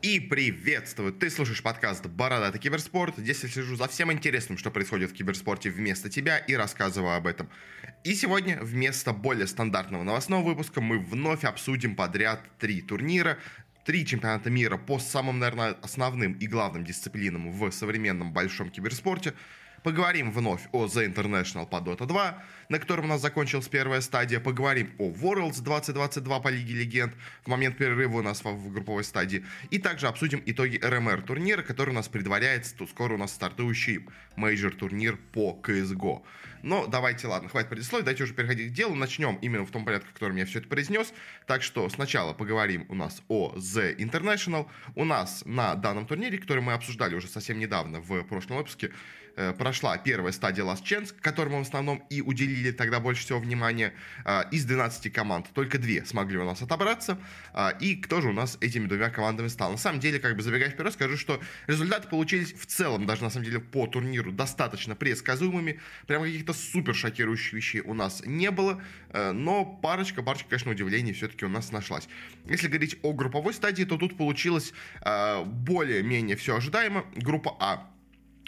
И приветствую! Ты слушаешь подкаст «Бородатый киберспорт». Здесь я слежу за всем интересным, что происходит в киберспорте вместо тебя и рассказываю об этом. И сегодня вместо более стандартного новостного выпуска мы вновь обсудим подряд три турнира, три чемпионата мира по самым, наверное, основным и главным дисциплинам в современном большом киберспорте – Поговорим вновь о The International по Dota 2, на котором у нас закончилась первая стадия. Поговорим о Worlds 2022 по Лиге Легенд в момент перерыва у нас в групповой стадии. И также обсудим итоги RMR турнира, который у нас предваряется. Тут скоро у нас стартующий major турнир по CSGO. Но давайте, ладно, хватит предисловий, давайте уже переходить к делу. Начнем именно в том порядке, в котором я все это произнес. Так что сначала поговорим у нас о The International. У нас на данном турнире, который мы обсуждали уже совсем недавно в прошлом выпуске, прошла первая стадия Last Chance, которому в основном и уделили тогда больше всего внимания. Э, из 12 команд только две смогли у нас отобраться. Э, и кто же у нас этими двумя командами стал? На самом деле, как бы забегая вперед, скажу, что результаты получились в целом, даже на самом деле по турниру, достаточно предсказуемыми. Прям каких-то супер шокирующих вещей у нас не было. Но парочка, парочка, конечно, удивлений все-таки у нас нашлась. Если говорить о групповой стадии, то тут получилось более-менее все ожидаемо. Группа А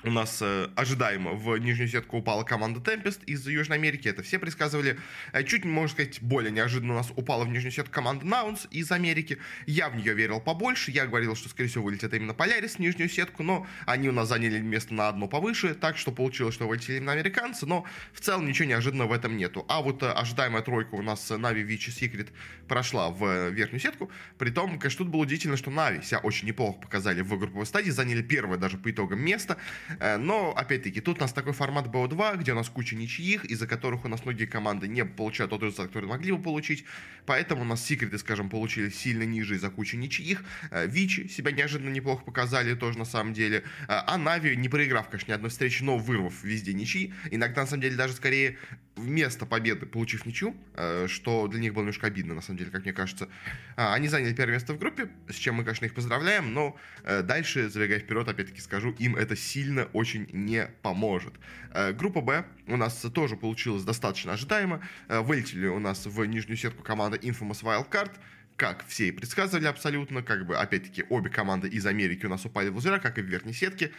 у нас э, ожидаемо в нижнюю сетку упала команда Tempest из Южной Америки. Это все предсказывали. Э, чуть, можно сказать, более неожиданно у нас упала в нижнюю сетку команда Наунс из Америки. Я в нее верил побольше. Я говорил, что, скорее всего, вылетит именно Полярис в нижнюю сетку, но они у нас заняли место на одно повыше, так что получилось, что вылетели именно американцы, но в целом ничего неожиданного в этом нету. А вот э, ожидаемая тройка у нас Нави, Вичи, Секрет прошла в э, верхнюю сетку. Притом, конечно, тут было удивительно, что Нави себя очень неплохо показали в групповой стадии, заняли первое даже по итогам место. Э, но, опять-таки, тут у нас такой формат BO2, где у нас куча ничьих, из-за которых у нас многие команды не получают тот результат, который могли бы получить. Поэтому у нас секреты, скажем, получили сильно ниже из-за кучи ничьих. Э, Вичи себя неожиданно неплохо показали тоже на самом деле. Э, а Нави, не проиграв, конечно, ни одной встречи, но вырвав везде ничьи. Иногда, на самом деле, даже скорее вместо победы, получив ничью, что для них было немножко обидно, на самом деле, как мне кажется. Они заняли первое место в группе, с чем мы, конечно, их поздравляем, но дальше, забегая вперед, опять-таки скажу, им это сильно очень не поможет. Э, группа Б у нас тоже получилась достаточно ожидаемо. Э, вылетели у нас в нижнюю сетку команда Infamous Wildcard как все и предсказывали абсолютно, как бы, опять-таки, обе команды из Америки у нас упали в лузера, как и в верхней сетке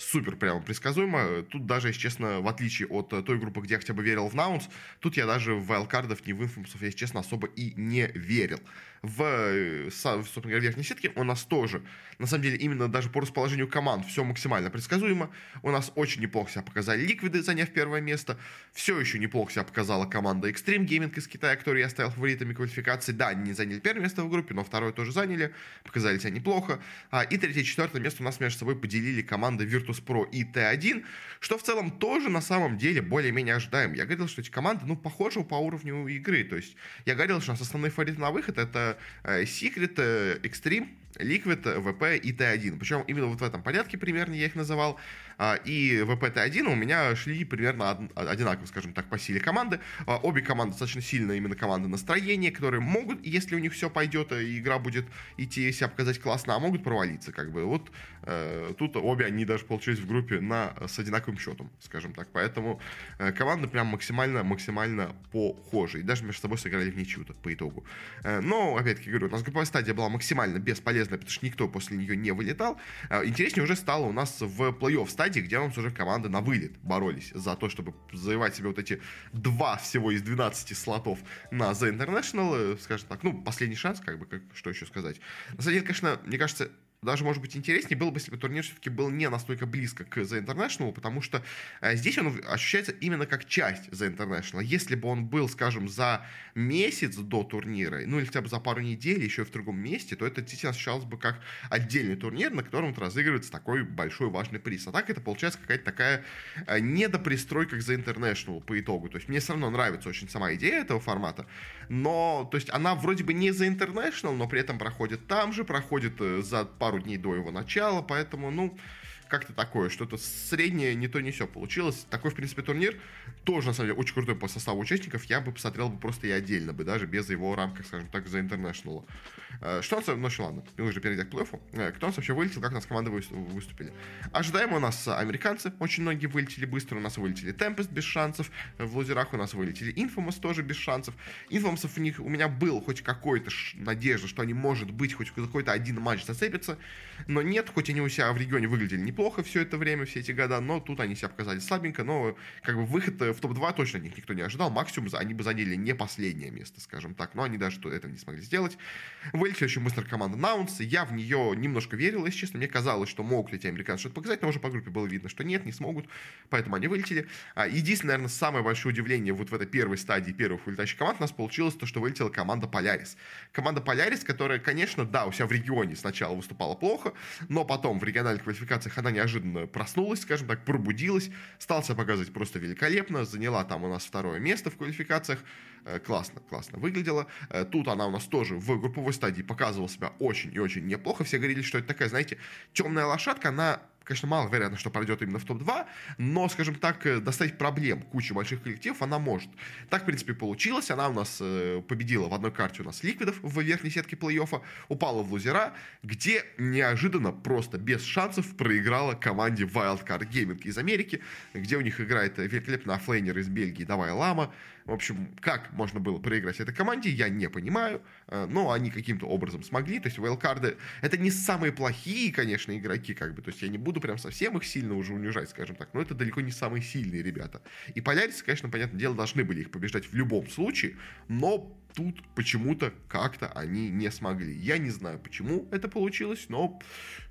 супер прямо предсказуемо. Тут даже, если честно, в отличие от той группы, где я хотя бы верил в Наунс, тут я даже в вайлдкардов, не в инфомусов, если честно, особо и не верил в, э, собственно говоря, верхней сетке у нас тоже, на самом деле, именно даже по расположению команд все максимально предсказуемо. У нас очень неплохо себя показали ликвиды, заняв первое место. Все еще неплохо себя показала команда Extreme Gaming из Китая, которую я ставил фаворитами квалификации. Да, они не заняли первое место в группе, но второе тоже заняли, показали себя неплохо. А, и третье и четвертое место у нас между собой поделили команды Virtus.pro и T1, что в целом тоже на самом деле более-менее ожидаем. Я говорил, что эти команды, ну, похожи по уровню игры. То есть я говорил, что у нас основные фавориты на выход это Э, Secret, э, Extreme, Liquid, VP и T1. Причем именно вот в этом порядке примерно я их называл. А, и VPT-1 у меня шли примерно одинаково, скажем так, по силе команды. А, обе команды достаточно сильно именно команды настроения, которые могут, если у них все пойдет, и игра будет идти себя показать классно, а могут провалиться, как бы. Вот э, тут обе они даже получились в группе на, с одинаковым счетом, скажем так. Поэтому э, команды прям максимально, максимально похожи. И даже между собой сыграли в ничью по итогу. Э, но, опять-таки говорю, у нас групповая стадия была максимально бесполезна, потому что никто после нее не вылетал. Интереснее уже стало у нас в плей-офф стадии, стадии, где у нас уже команды на вылет боролись за то, чтобы завоевать себе вот эти два всего из 12 слотов на The International, э, скажем так, ну, последний шанс, как бы, как, что еще сказать. На самом деле, конечно, мне кажется, даже, может быть, интереснее было бы, если бы турнир все-таки был не настолько близко к The International, потому что э, здесь он ощущается именно как часть The International. Если бы он был, скажем, за месяц до турнира, ну или хотя бы за пару недель еще в другом месте, то это действительно ощущалось бы как отдельный турнир, на котором вот разыгрывается такой большой важный приз. А так это получается какая-то такая э, недопристройка к The International по итогу. То есть мне все равно нравится очень сама идея этого формата, но, то есть она вроде бы не The International, но при этом проходит там же, проходит э, за пару пару дней до его начала, поэтому, ну, как-то такое, что-то среднее, не то, не все получилось. Такой, в принципе, турнир тоже, на самом деле, очень крутой по составу участников. Я бы посмотрел бы просто и отдельно бы, даже без его рамках, скажем так, за International. Э, что у нас, ну, ну ладно, мы уже перейдя к плей-оффу. Э, кто у нас вообще вылетел, как у нас команды выступили? Ожидаемо у нас американцы, очень многие вылетели быстро, у нас вылетели Tempest без шансов, в лузерах у нас вылетели Infamous тоже без шансов. Infamous у них, у меня был хоть какой-то надежда, что они, может быть, хоть какой-то один матч зацепятся, но нет, хоть они у себя в регионе выглядели неплохо все это время, все эти года, но тут они себя показали слабенько, но как бы выход в топ-2 точно них никто не ожидал, максимум они бы заняли не последнее место, скажем так, но они даже этого не смогли сделать. Вылетели очень быстро команда Наунс, я в нее немножко верил, если честно, мне казалось, что могут эти американцы что-то показать, но уже по группе было видно, что нет, не смогут, поэтому они вылетели. А, единственное, наверное, самое большое удивление вот в этой первой стадии первых вылетающих команд у нас получилось то, что вылетела команда Полярис. Команда Полярис, которая, конечно, да, у себя в регионе сначала выступала плохо, но потом в региональных квалификациях она неожиданно проснулась, скажем так, пробудилась, стал себя показывать просто великолепно, заняла там у нас второе место в квалификациях, э, классно, классно выглядела. Э, тут она у нас тоже в групповой стадии показывала себя очень и очень неплохо. Все говорили, что это такая, знаете, темная лошадка, она конечно, маловероятно, что пройдет именно в топ-2, но, скажем так, э, доставить проблем кучу больших коллективов она может. Так, в принципе, получилось. Она у нас э, победила в одной карте у нас Ликвидов в верхней сетке плей-оффа, упала в лузера, где неожиданно, просто без шансов проиграла команде Wildcard Gaming из Америки, где у них играет великолепный оффлейнер из Бельгии Davai Lama, в общем, как можно было проиграть этой команде, я не понимаю. Э, но они каким-то образом смогли. То есть вайлдкарды — это не самые плохие, конечно, игроки, как бы. То есть я не буду прям совсем их сильно уже унижать, скажем так. Но это далеко не самые сильные ребята. И полярисы, конечно, понятное дело, должны были их побеждать в любом случае. Но тут почему-то как-то они не смогли. Я не знаю, почему это получилось, но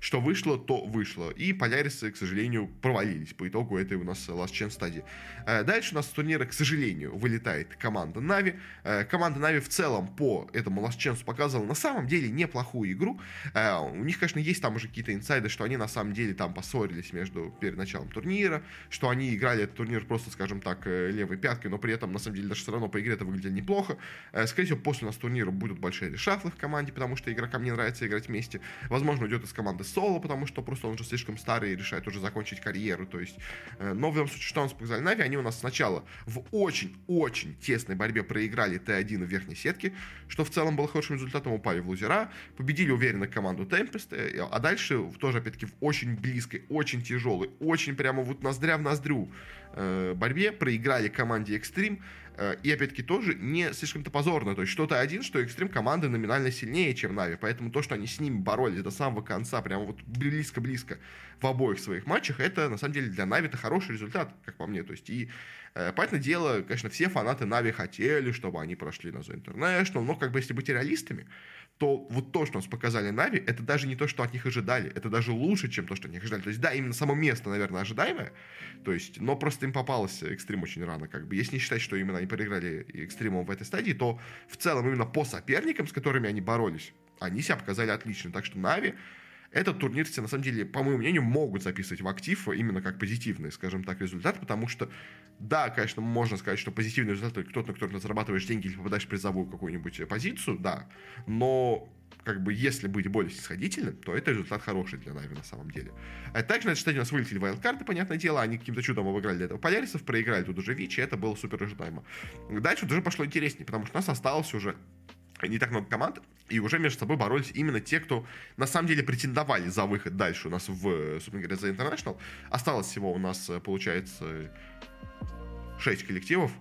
что вышло, то вышло. И полярисы, к сожалению, провалились по итогу этой у нас Last Chance стадии. Э, дальше у нас с турнира, к сожалению, вылетает команда Нави. Э, команда Нави в целом по этому Last Chance показывала на самом деле неплохую игру. Э, у них, конечно, есть там уже какие-то инсайды, что они на самом деле там поссорились между перед началом турнира, что они играли этот турнир просто, скажем так, левой пяткой, но при этом, на самом деле, даже все равно по игре это выглядели неплохо. Скорее всего, после нас турнира будут большие решафлы в команде, потому что игрокам не нравится играть вместе. Возможно, уйдет из команды соло, потому что просто он уже слишком старый и решает уже закончить карьеру. То есть, э, но в любом случае, что у нас показали Нави, они у нас сначала в очень-очень тесной борьбе проиграли Т1 в верхней сетке, что в целом было хорошим результатом, упали в лузера, победили уверенно команду Tempest, э, а дальше тоже, опять-таки, в очень близкой, очень тяжелой, очень прямо вот ноздря в ноздрю э, борьбе проиграли команде Extreme, Э, и, опять-таки, тоже не слишком-то позорно. То есть, что-то один, что экстрим команды номинально сильнее, чем Нави. Поэтому то, что они с ними боролись до самого конца, прямо вот близко-близко в обоих своих матчах, это, на самом деле, для Нави это хороший результат, как по мне. То есть, и Э, понятное дело, конечно, все фанаты Нави хотели, чтобы они прошли на The International, но как бы если быть реалистами, то вот то, что нас показали Нави, это даже не то, что от них ожидали, это даже лучше, чем то, что от них ожидали. То есть, да, именно само место, наверное, ожидаемое, то есть, но просто им попалось экстрим очень рано, как бы. Если не считать, что именно они проиграли экстримом в этой стадии, то в целом именно по соперникам, с которыми они боролись, они себя показали отлично. Так что Нави этот турнир все, на самом деле, по моему мнению, могут записывать в актив именно как позитивный, скажем так, результат, потому что, да, конечно, можно сказать, что позитивный результат это кто-то, на который зарабатываешь деньги или попадаешь в призовую какую-нибудь позицию, да, но как бы, если быть более снисходительным, то это результат хороший для Нави на самом деле. А также на стадии у нас вылетели вайлдкарты, понятное дело, они каким-то чудом обыграли для этого Полярисов, проиграли тут уже Вичи, это было супер ожидаемо. Дальше уже пошло интереснее, потому что у нас осталось уже не так много команд, и уже между собой боролись именно те, кто на самом деле претендовали за выход дальше у нас в, собственно говоря, за International. Осталось всего у нас, э, получается, 6 коллективов.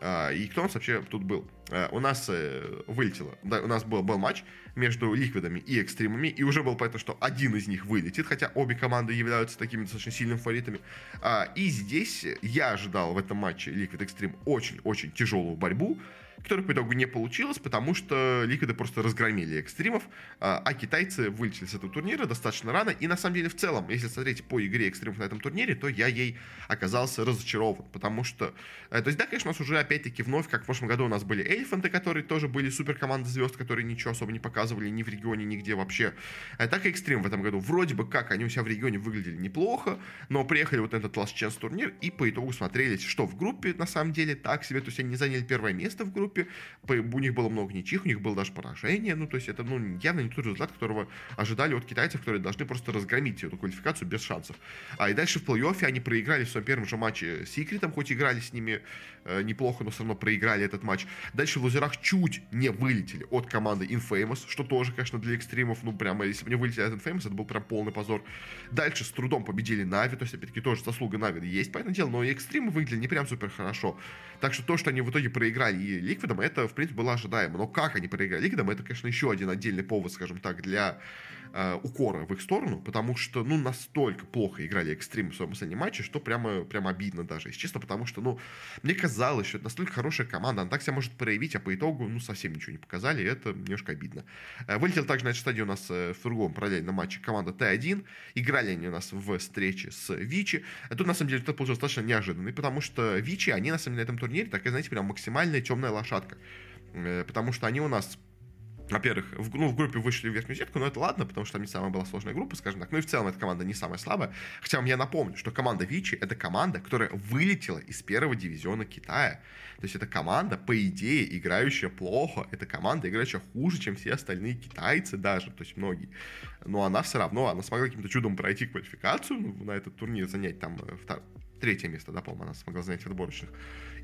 А, и кто у нас вообще тут был? А, у нас э, вылетело, да, у нас был, был матч между ликвидами и экстримами, и уже было понятно, что один из них вылетит, хотя обе команды являются такими достаточно сильными фаворитами. А, и здесь я ожидал в этом матче Liquid Extreme очень-очень тяжелую борьбу, которых по итогу не получилось, потому что Ликвиды просто разгромили экстримов, а, а китайцы вылетели с этого турнира достаточно рано. И на самом деле в целом, если смотреть по игре экстримов на этом турнире, то я ей оказался разочарован, потому что... Э, то есть, да, конечно, у нас уже опять-таки вновь, как в прошлом году у нас были эльфанты, которые тоже были супер команды звезд, которые ничего особо не показывали ни в регионе, нигде вообще. Э, так и экстрим в этом году. Вроде бы как они у себя в регионе выглядели неплохо, но приехали вот этот Last Chance турнир и по итогу смотрелись, что в группе на самом деле так себе, то есть они заняли первое место в группе, группе, у них было много ничьих, у них было даже поражение, ну, то есть это, ну, явно не тот результат, которого ожидали от китайцев, которые должны просто разгромить эту квалификацию без шансов. А и дальше в плей-оффе они проиграли в своем первом же матче с Секретом, хоть играли с ними неплохо, но все равно проиграли этот матч. Дальше в лузерах чуть не вылетели от команды Infamous, что тоже, конечно, для экстримов, ну, прямо, если бы не вылетели от Infamous, это был прям полный позор. Дальше с трудом победили Нави, то есть, опять-таки, тоже заслуга Нави есть, понятное дело, но и экстримы выглядели не прям супер хорошо. Так что то, что они в итоге проиграли и Ликвидом, это, в принципе, было ожидаемо. Но как они проиграли Ликвидом, это, конечно, еще один отдельный повод, скажем так, для э, укора в их сторону, потому что, ну, настолько плохо играли Экстрим в своем последнем матче, что прямо, прямо обидно даже, если честно, потому что, ну, мне казалось, что это настолько хорошая команда, она так себя может проявить, а по итогу, ну, совсем ничего не показали, и это немножко обидно. Э, вылетел также на этой стадии у нас э, в другом параллельном матче команда Т1, играли они у нас в встрече с Вичи. Тут, на самом деле, это получилось достаточно неожиданный, потому что Вичи, они, на самом деле, на этом турнире, такая, знаете, прям максимальная темная лошадка. Потому что они у нас во-первых, в, ну, в группе вышли в верхнюю сетку, но это ладно, потому что там не самая была сложная группа, скажем так. Ну и в целом эта команда не самая слабая. Хотя вам я напомню, что команда Вичи — это команда, которая вылетела из первого дивизиона Китая. То есть это команда, по идее, играющая плохо. Это команда, играющая хуже, чем все остальные китайцы даже, то есть многие. Но она все равно, она смогла каким-то чудом пройти квалификацию, ну, на этот турнир занять там э, втор... третье место, да, по-моему, она смогла занять в отборочных.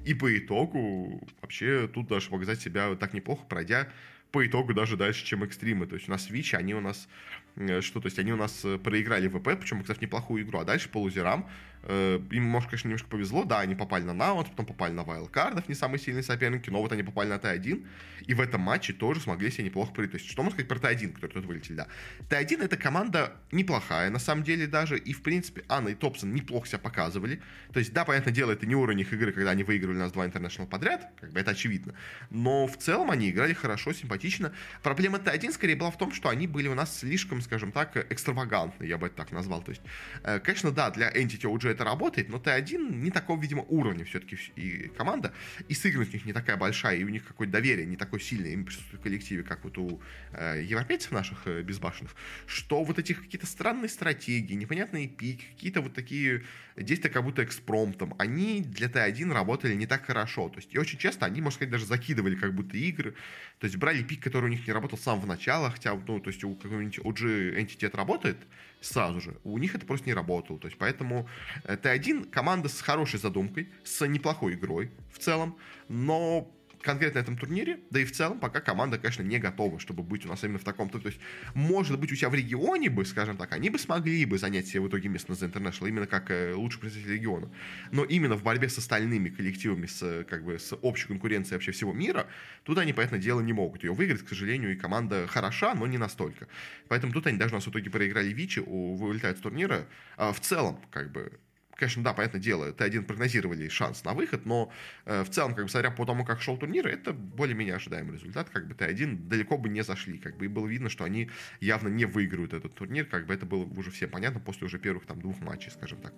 И по итогу вообще тут даже показать себя так неплохо, пройдя по итогу даже дальше, чем экстримы. То есть у нас Switch, они у нас Э, что, то есть они у нас э, проиграли ВП, причем, кстати, неплохую игру, а дальше по лузерам, им, может, конечно, немножко повезло, да, они попали на Наут, потом попали на Вайлдкардов, не самые сильные соперники, но вот они попали на Т1, и в этом матче тоже смогли себе неплохо пройти. То есть, что можно сказать про Т1, который тут вылетели, да. Т1 это команда неплохая, на самом деле, даже, и, в принципе, Анна и Топсон неплохо себя показывали. То есть, да, понятное дело, это не уровень их игры, когда они выигрывали нас два интернешнл подряд, как бы это очевидно, но в целом они играли хорошо, симпатично. Проблема Т1 скорее была в том, что они были у нас слишком скажем так, экстравагантный, я бы это так назвал. То есть, э, конечно, да, для Entity OG это работает, но Т1 не такого, видимо, уровня все-таки и команда, и сыгранность у них не такая большая, и у них какое-то доверие не такое сильное им присутствует в коллективе, как вот у э, европейцев наших э, безбашенных, что вот эти какие-то странные стратегии, непонятные пики, какие-то вот такие действия как будто экспромтом, они для Т1 работали не так хорошо. То есть, и очень часто они, можно сказать, даже закидывали как будто игры, то есть брали пик, который у них не работал с самого начала, хотя, ну, то есть у какого-нибудь OG Entity работает сразу же, у них это просто не работало. То есть поэтому Т1 команда с хорошей задумкой, с неплохой игрой в целом, но конкретно этом турнире, да и в целом пока команда, конечно, не готова, чтобы быть у нас именно в таком. То, то есть, может быть, у себя в регионе бы, скажем так, они бы смогли бы занять себе в итоге место на The International, именно как э, лучший представитель региона. Но именно в борьбе с остальными коллективами, с, как бы, с общей конкуренцией вообще всего мира, тут они, понятное дело, не могут ее выиграть, к сожалению, и команда хороша, но не настолько. Поэтому тут они даже у нас в итоге проиграли Вичи, вылетают с турнира. А в целом, как бы, конечно, да, понятное дело, Т1 прогнозировали шанс на выход, но э, в целом, как бы, смотря по тому, как шел турнир, это более-менее ожидаемый результат, как бы Т1 далеко бы не зашли, как бы, и было видно, что они явно не выиграют этот турнир, как бы это было уже всем понятно после уже первых там двух матчей, скажем так.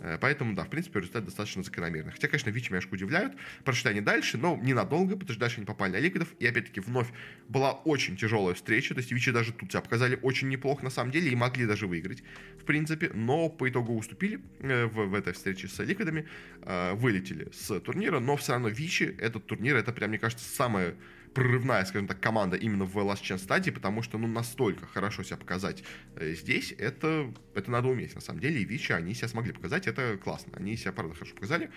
Э, поэтому, да, в принципе, результат достаточно закономерный. Хотя, конечно, Вичи меня удивляют, прошли они дальше, но ненадолго, потому что дальше они попали на Ликвидов, и опять-таки вновь была очень тяжелая встреча, то есть Вичи даже тут себя показали очень неплохо на самом деле, и могли даже выиграть, в принципе, но по итогу уступили э, в, в этой встрече с ликвидами, э, вылетели с турнира, но все равно Вичи, этот турнир, это прям, мне кажется, самая прорывная, скажем так, команда именно в Last Chance стадии, потому что, ну, настолько хорошо себя показать э, здесь, это, это надо уметь, на самом деле, и Вичи, они себя смогли показать, это классно, они себя, правда, хорошо показали,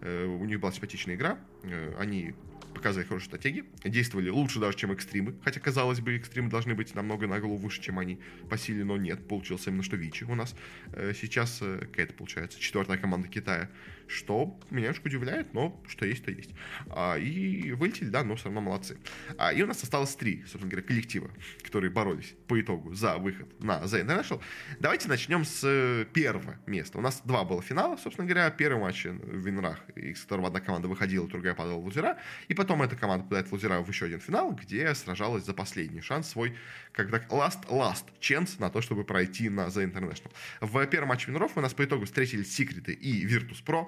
э, у них была симпатичная игра, э, они показали хорошие стратегии, действовали лучше даже, чем экстримы, хотя, казалось бы, экстримы должны быть намного на голову выше, чем они по силе, но нет, получилось именно что Вичи у нас. Э, сейчас, э, какая-то получается, четвертая команда Китая, что меня немножко удивляет, но что есть, то есть. А, и вылетели, да, но все равно молодцы. А, и у нас осталось три, собственно говоря, коллектива, которые боролись по итогу за выход на The International. Давайте начнем с э, первого места. У нас два было финала, собственно говоря. Первый матч в Винрах, из которого одна команда выходила, другая падала в лузера. И потом эта команда попадает в лузера в еще один финал, где сражалась за последний шанс свой, как так, last-last chance на то, чтобы пройти на The International. В первом матче Винров у нас по итогу встретились Секреты и Virtus Pro.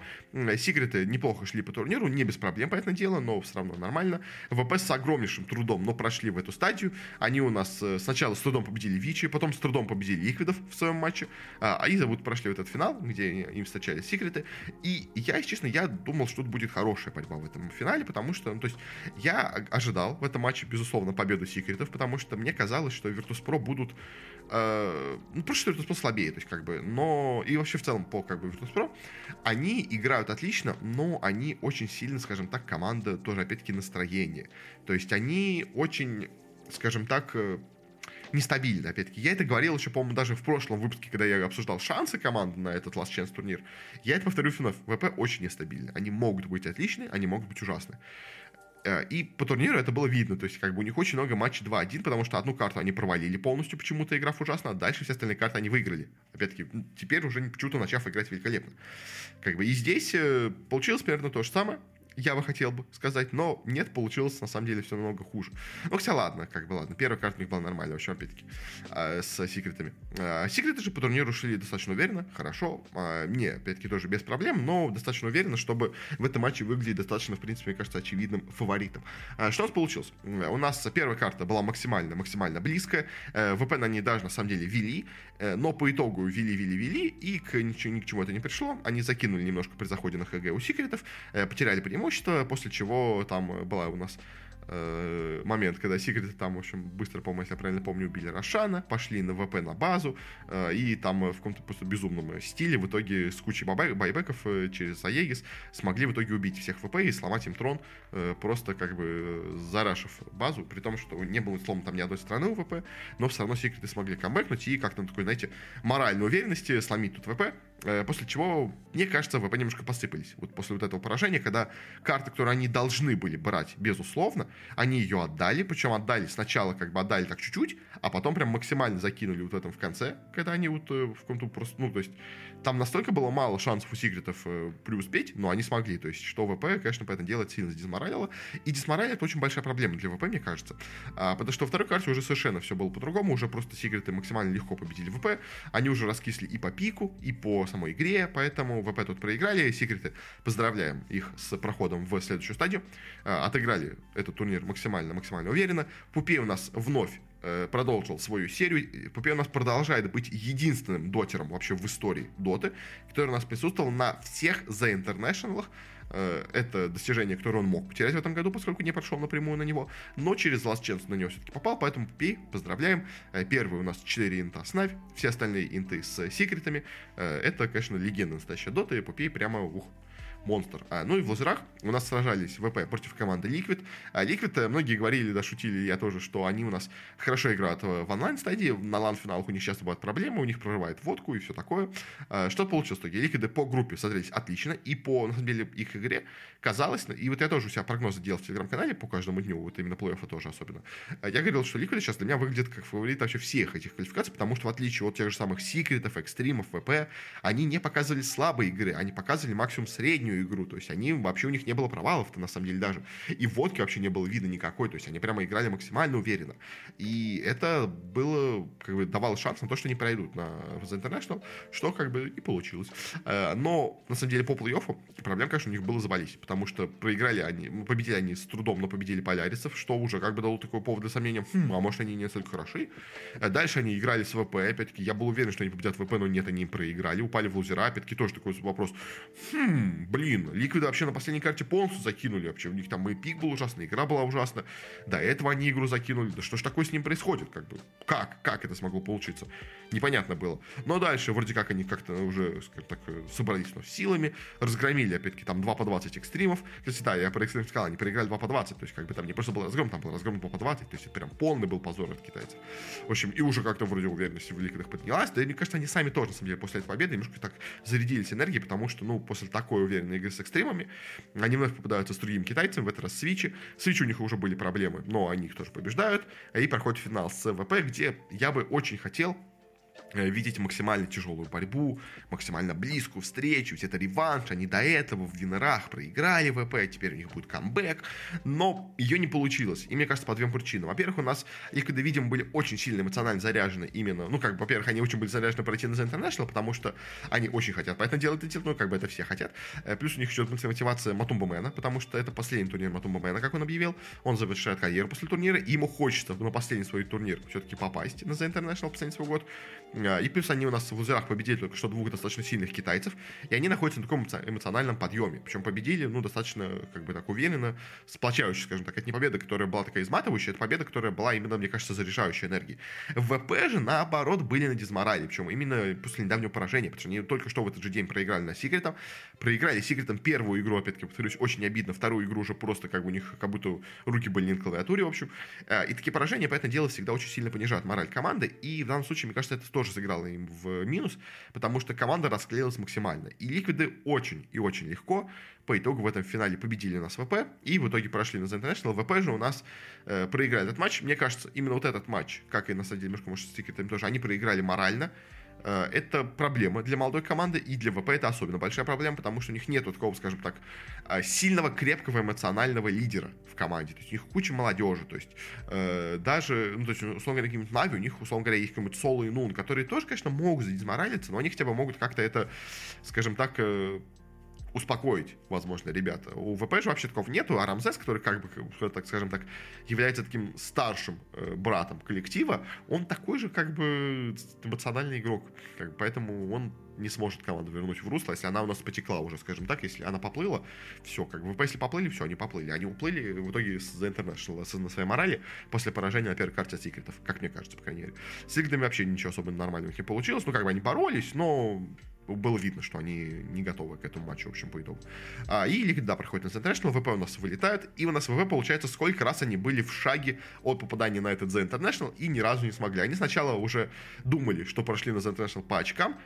Секреты неплохо шли по турниру, не без проблем, понятное дело, но все равно нормально. ВП с огромнейшим трудом, но прошли в эту стадию. Они у нас э, сначала с трудом победили Вичи, потом с трудом победили Ликвидов в своем матче, а, а Иза вот прошли в этот финал, где им встречались секреты. И я, честно, я думал, что тут будет хорошая борьба в этом финале, потому что То есть я ожидал в этом матче, безусловно, победу секретов, потому что мне казалось, что Virtus.pro будут э, ну, просто что Virtus.pro слабее, то есть как бы, но и вообще в целом по как бы Virtus.pro, они играют отлично, но они очень сильно, скажем так, команда тоже опять-таки настроение. То есть они очень, скажем так, э, нестабильны, опять-таки. Я это говорил еще, по-моему, даже в прошлом выпуске, когда я обсуждал шансы команды на этот Last Chance турнир. Я это повторю вновь. ВП очень нестабильны. Они могут быть отличные, они могут быть ужасны. Э, и по турниру это было видно, то есть как бы у них очень много матчей 2-1, потому что одну карту они провалили полностью, почему-то играв ужасно, а дальше все остальные карты они выиграли. Опять-таки, теперь уже почему-то начав играть великолепно. Как бы и здесь э, получилось примерно то же самое я бы хотел бы сказать, но нет, получилось на самом деле все намного хуже. Ну, хотя ладно, как бы ладно. Первая карта у них была нормальная, вообще, опять-таки, э, с секретами. Э, секреты же по турниру шли достаточно уверенно, хорошо. Э, не, опять-таки, тоже без проблем, но достаточно уверенно, чтобы в этом матче выглядеть достаточно, в принципе, мне кажется, очевидным фаворитом. Э, что у нас получилось? У нас первая карта была максимально, максимально близкая. Э, ВП на ней даже, на самом деле, вели, э, но по итогу вели, вели, вели, и к, ничего, ни к чему это не пришло. Они закинули немножко при заходе на ХГ у секретов, э, потеряли преимущество, преимущество, после чего там была у нас э, момент, когда секреты там, в общем, быстро, по-моему, если я правильно помню, убили Рошана, пошли на ВП на базу, э, и там в каком-то просто безумном стиле в итоге с кучей бай байбеков э, через Аегис смогли в итоге убить всех ВП и сломать им трон, э, просто как бы зарашив базу, при том, что не было сломано там ни одной страны у ВП, но все равно секреты смогли камбэкнуть и как-то такой, знаете, моральной уверенности сломить тут ВП, Э, после чего, мне кажется, ВП немножко посыпались. Вот после вот этого поражения, когда карты, которые они должны были брать, безусловно, они ее отдали, причем отдали сначала, как бы отдали так чуть-чуть, а потом прям максимально закинули вот этом в конце, когда они вот э, в каком-то просто, ну, то есть там настолько было мало шансов у секретов э, преуспеть, но они смогли. То есть, что VP, конечно, поэтому делать сильно дисморалило. И дисмораль это очень большая проблема для VP, мне кажется. А, потому что во второй карте уже совершенно все было по-другому. Уже просто секреты максимально легко победили VP. Они уже раскисли и по пику, и по самой игре, поэтому VP тут проиграли. Секреты, поздравляем их с проходом в следующую стадию. А, отыграли этот турнир максимально-максимально уверенно. Пуппей у нас вновь Э, продолжил свою серию. Пуппей у нас продолжает быть единственным дотером вообще в истории доты, который у нас присутствовал на всех The International. Э, это достижение, которое он мог потерять в этом году, поскольку не прошел напрямую на него, но через Last Chance на него все-таки попал, поэтому Пуппей, поздравляем. Э, первый у нас 4 инта с Нави, все остальные инты с секретами. Это, конечно, легенда настоящая дота, и Пуппей прямо, ух, монстр. А, ну и в лузерах у нас сражались VP против команды Liquid. А Liquid, э, многие говорили, да, шутили я тоже, что они у нас хорошо играют в онлайн-стадии, на лан-финалах у них часто бывают проблемы, у них прорывает водку и все такое. А, что получилось в итоге? Liquid по группе смотрелись отлично, и по, на самом деле, их игре казалось, и вот я тоже у себя прогнозы делал в телеграм-канале по каждому дню, вот именно плей-оффа тоже особенно. А, я говорил, что Liquid сейчас для меня выглядит как фаворит вообще всех этих квалификаций, потому что в отличие от тех же самых секретов, экстримов, ВП, они не показывали слабые игры, они показывали максимум среднюю среднюю игру. То есть они вообще у них не было провалов-то на самом деле даже. И водки вообще не было видно никакой. То есть они прямо играли максимально уверенно. И это было, как бы, давало шанс на то, что они пройдут на The International, что как бы и получилось. Э, но, на самом деле, по плей-оффу проблем, конечно, у них было завались, потому что проиграли они, победили они с трудом, но победили полярисов, что уже как бы дало такой повод для сомнения, хм, а может они не настолько хороши. Э, дальше они играли с ВП, опять-таки, я был уверен, что они победят ВП, но нет, они проиграли, упали в лузера, опять-таки, тоже такой вопрос, хм, блин, Ликвиды вообще на последней карте полностью закинули. Вообще у них там и пик был ужасный, игра была ужасна. До этого они игру закинули. Да что ж такое с ним происходит? Как бы? Как? Как это смогло получиться? Непонятно было. Но дальше вроде как они как-то уже, скажем так, собрались но силами, разгромили, опять-таки, там 2 по 20 экстримов. Кстати, да, я про экстрим сказал, они проиграли 2 по 20. То есть, как бы там не просто был разгром, там был разгром 2 по 20. То есть, это прям полный был позор от китайцев. В общем, и уже как-то вроде уверенность в ликвидах поднялась. Да и мне кажется, они сами тоже, на самом деле, после этой победы немножко так зарядились энергией, потому что, ну, после такой уверенной игры с экстримами, они вновь попадаются с другим китайцем, в этот раз Свичи. Свичи у них уже были проблемы, но они их тоже побеждают. И проходит финал с ВП, где я бы очень хотел видеть максимально тяжелую борьбу, максимально близкую встречу, ведь это реванш, они до этого в Винерах проиграли ВП, теперь у них будет камбэк, но ее не получилось, и мне кажется, по двум причинам. Во-первых, у нас их, когда видим, были очень сильно эмоционально заряжены именно, ну, как бы, во-первых, они очень были заряжены пройти на The International, потому что они очень хотят поэтому делать эти, ну, как бы это все хотят. Э, плюс у них еще мотивация Матумба Мэна, потому что это последний турнир Матумба Мэна, как он объявил, он завершает карьеру после турнира, и ему хочется на последний свой турнир все-таки попасть на The International, последний свой год, И плюс они у нас в лузерах победили только что двух достаточно сильных китайцев, и они находятся на таком эмоциональном подъеме. Причем победили, ну, достаточно, как бы так, уверенно, сплочающие, скажем так. Это не победа, которая была такая изматывающая, это победа, которая была именно, мне кажется, заряжающей энергией. В ВП же, наоборот, были на дизморали, причем именно после недавнего поражения, потому что они только что в этот же день проиграли на Секретом, проиграли Секретом первую игру, опять-таки, повторюсь, очень обидно, вторую игру уже просто как бы у них как будто руки были не на клавиатуре, в общем. Э, и такие поражения, поэтому дело, всегда очень сильно понижают мораль команды, и в данном случае, мне кажется, это тоже сыграло им в минус, потому что команда расклеилась максимально. И ликвиды очень и очень легко по итогу в этом финале победили нас ВП, и в итоге прошли на The International. ВП же у нас э, проиграли этот матч. Мне кажется, именно вот этот матч, как и на самом деле, может, с Тикетами тоже, они проиграли морально. Э, это проблема для молодой команды, и для ВП это особенно большая проблема, потому что у них нет такого, скажем так, э, сильного, крепкого, эмоционального лидера в команде. То есть у них куча молодежи, то есть э, даже, ну, то есть, условно говоря, какие-нибудь Нави, у них, условно говоря, есть какой-нибудь Соло и Нун, которые тоже, конечно, могут задизморалиться, но они хотя бы могут как-то это, скажем так, э, успокоить, возможно, ребята. У ВП же вообще такого нету, а Рамзес, который, как бы, так скажем так, является таким старшим э, братом коллектива, он такой же, как бы, эмоциональный игрок. Как поэтому он не сможет команду вернуть в русло, если она у нас потекла уже, скажем так, если она поплыла, все, как бы, если поплыли, все, они поплыли. Они уплыли в итоге с The International на своей морали после поражения на первой карте от секретов, как мне кажется, по крайней мере. С секретами вообще ничего особо нормального не получилось, ну, как бы они боролись, но было видно, что они не готовы к этому матчу, в общем, по итогу. А, и Лига, да, проходит на International, ВП у нас вылетают, и у нас ВП, получается, сколько раз они были в шаге от попадания на этот The International и ни разу не смогли. Они сначала уже думали, что прошли на The International по очкам,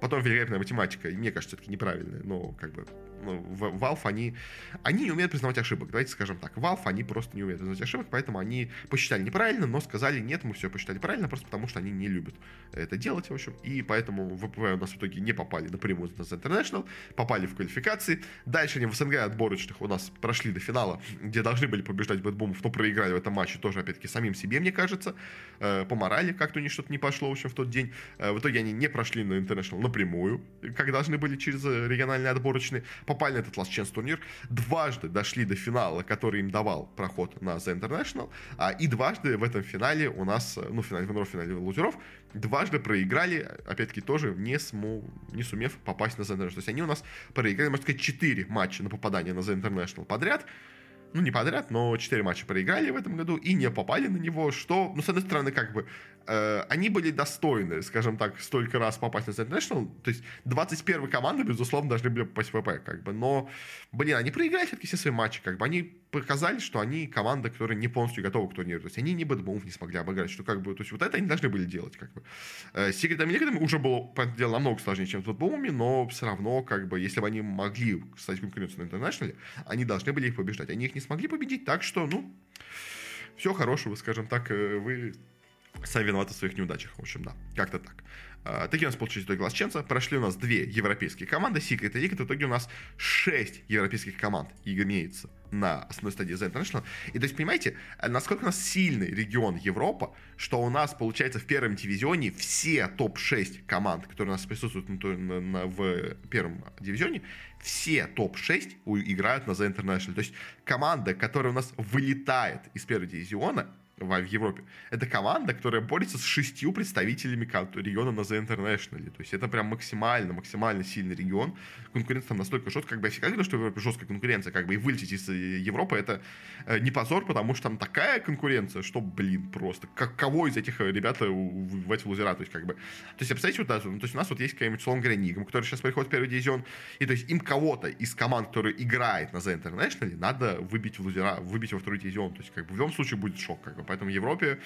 Потом великолепная математика, и мне кажется, все-таки неправильная, но как бы ну, Valve, они, они не умеют признавать ошибок, давайте скажем так. Valve, они просто не умеют признавать ошибок, поэтому они посчитали неправильно, но сказали, нет, мы все посчитали правильно, просто потому что они не любят это делать, в общем, и поэтому VP у нас в итоге не попали напрямую на International, попали в квалификации. Дальше они в СНГ отборочных у нас прошли до финала, где должны были побеждать Бэтбумов, но проиграли в этом матче тоже, опять-таки, самим себе, мне кажется, э, по морали как-то у них что-то не пошло, в общем, в тот день. Э, в итоге они не прошли на International напрямую, как должны были через э, региональные отборочные, попали на этот Last Chance турнир, дважды дошли до финала, который им давал проход на The International, а, и дважды в этом финале у нас, э, ну, финале в финале лузеров, дважды проиграли, опять-таки тоже не, сму, не сумев попасть на The International. То есть они у нас проиграли, можно сказать, 4 матча на попадание на The International подряд, ну, не подряд, но 4 матча проиграли в этом году и не попали на него, что, ну, с одной стороны, как бы э, они были достойны, скажем так, столько раз попасть на International. То есть 21 команды, безусловно, должны были попасть в VP, как бы. Но, блин, они проиграли все-таки все свои матчи, как бы. Они показали, что они команда, которая не полностью готова к турниру. То есть они не Бэтбумов не смогли обыграть, что как бы, то есть вот это они должны были делать, как бы. Э, с Секретами Ликвидами уже было, понятное дело, намного сложнее, чем с Бэтбумами, но все равно, как бы, если бы они могли стать конкуренцией на International, они должны были их побеждать. Они их не смогли победить, так что, ну, все хорошего, скажем так, э, вы сами виноваты в своих неудачах. В общем, да, как-то так. А, такие у нас получились итоги Ласченца. Прошли у нас две европейские команды, Secret и Liquid. В итоге у нас шесть европейских команд имеется на основной стадии The International. И то есть, понимаете, насколько у нас сильный регион Европа, что у нас, получается, в первом дивизионе все топ-6 команд, которые у нас присутствуют на, на, на, в первом дивизионе, все топ-6 играют на The International. То есть команда, которая у нас вылетает из первого дивизиона, в Европе. Это команда, которая борется с шестью представителями региона на The International. То есть это прям максимально, максимально сильный регион. Конкуренция там настолько жесткая. Как бы я всегда говорю, что в Европе жесткая конкуренция. Как бы и вылететь из э, Европы это э, не позор, потому что там такая конкуренция, что, блин, просто. Как, кого из этих э, ребят в лузера? То есть, как бы... То есть, представляете, вот, ну, то есть у нас вот есть какая-нибудь, условно говоря, Нигам, который сейчас приходит в первый дивизион, и то есть им кого-то из команд, которые играет на The International, надо выбить в лузера, выбить во второй дивизион. То есть, как бы в любом случае будет шок, как бы. Поэтому в Европе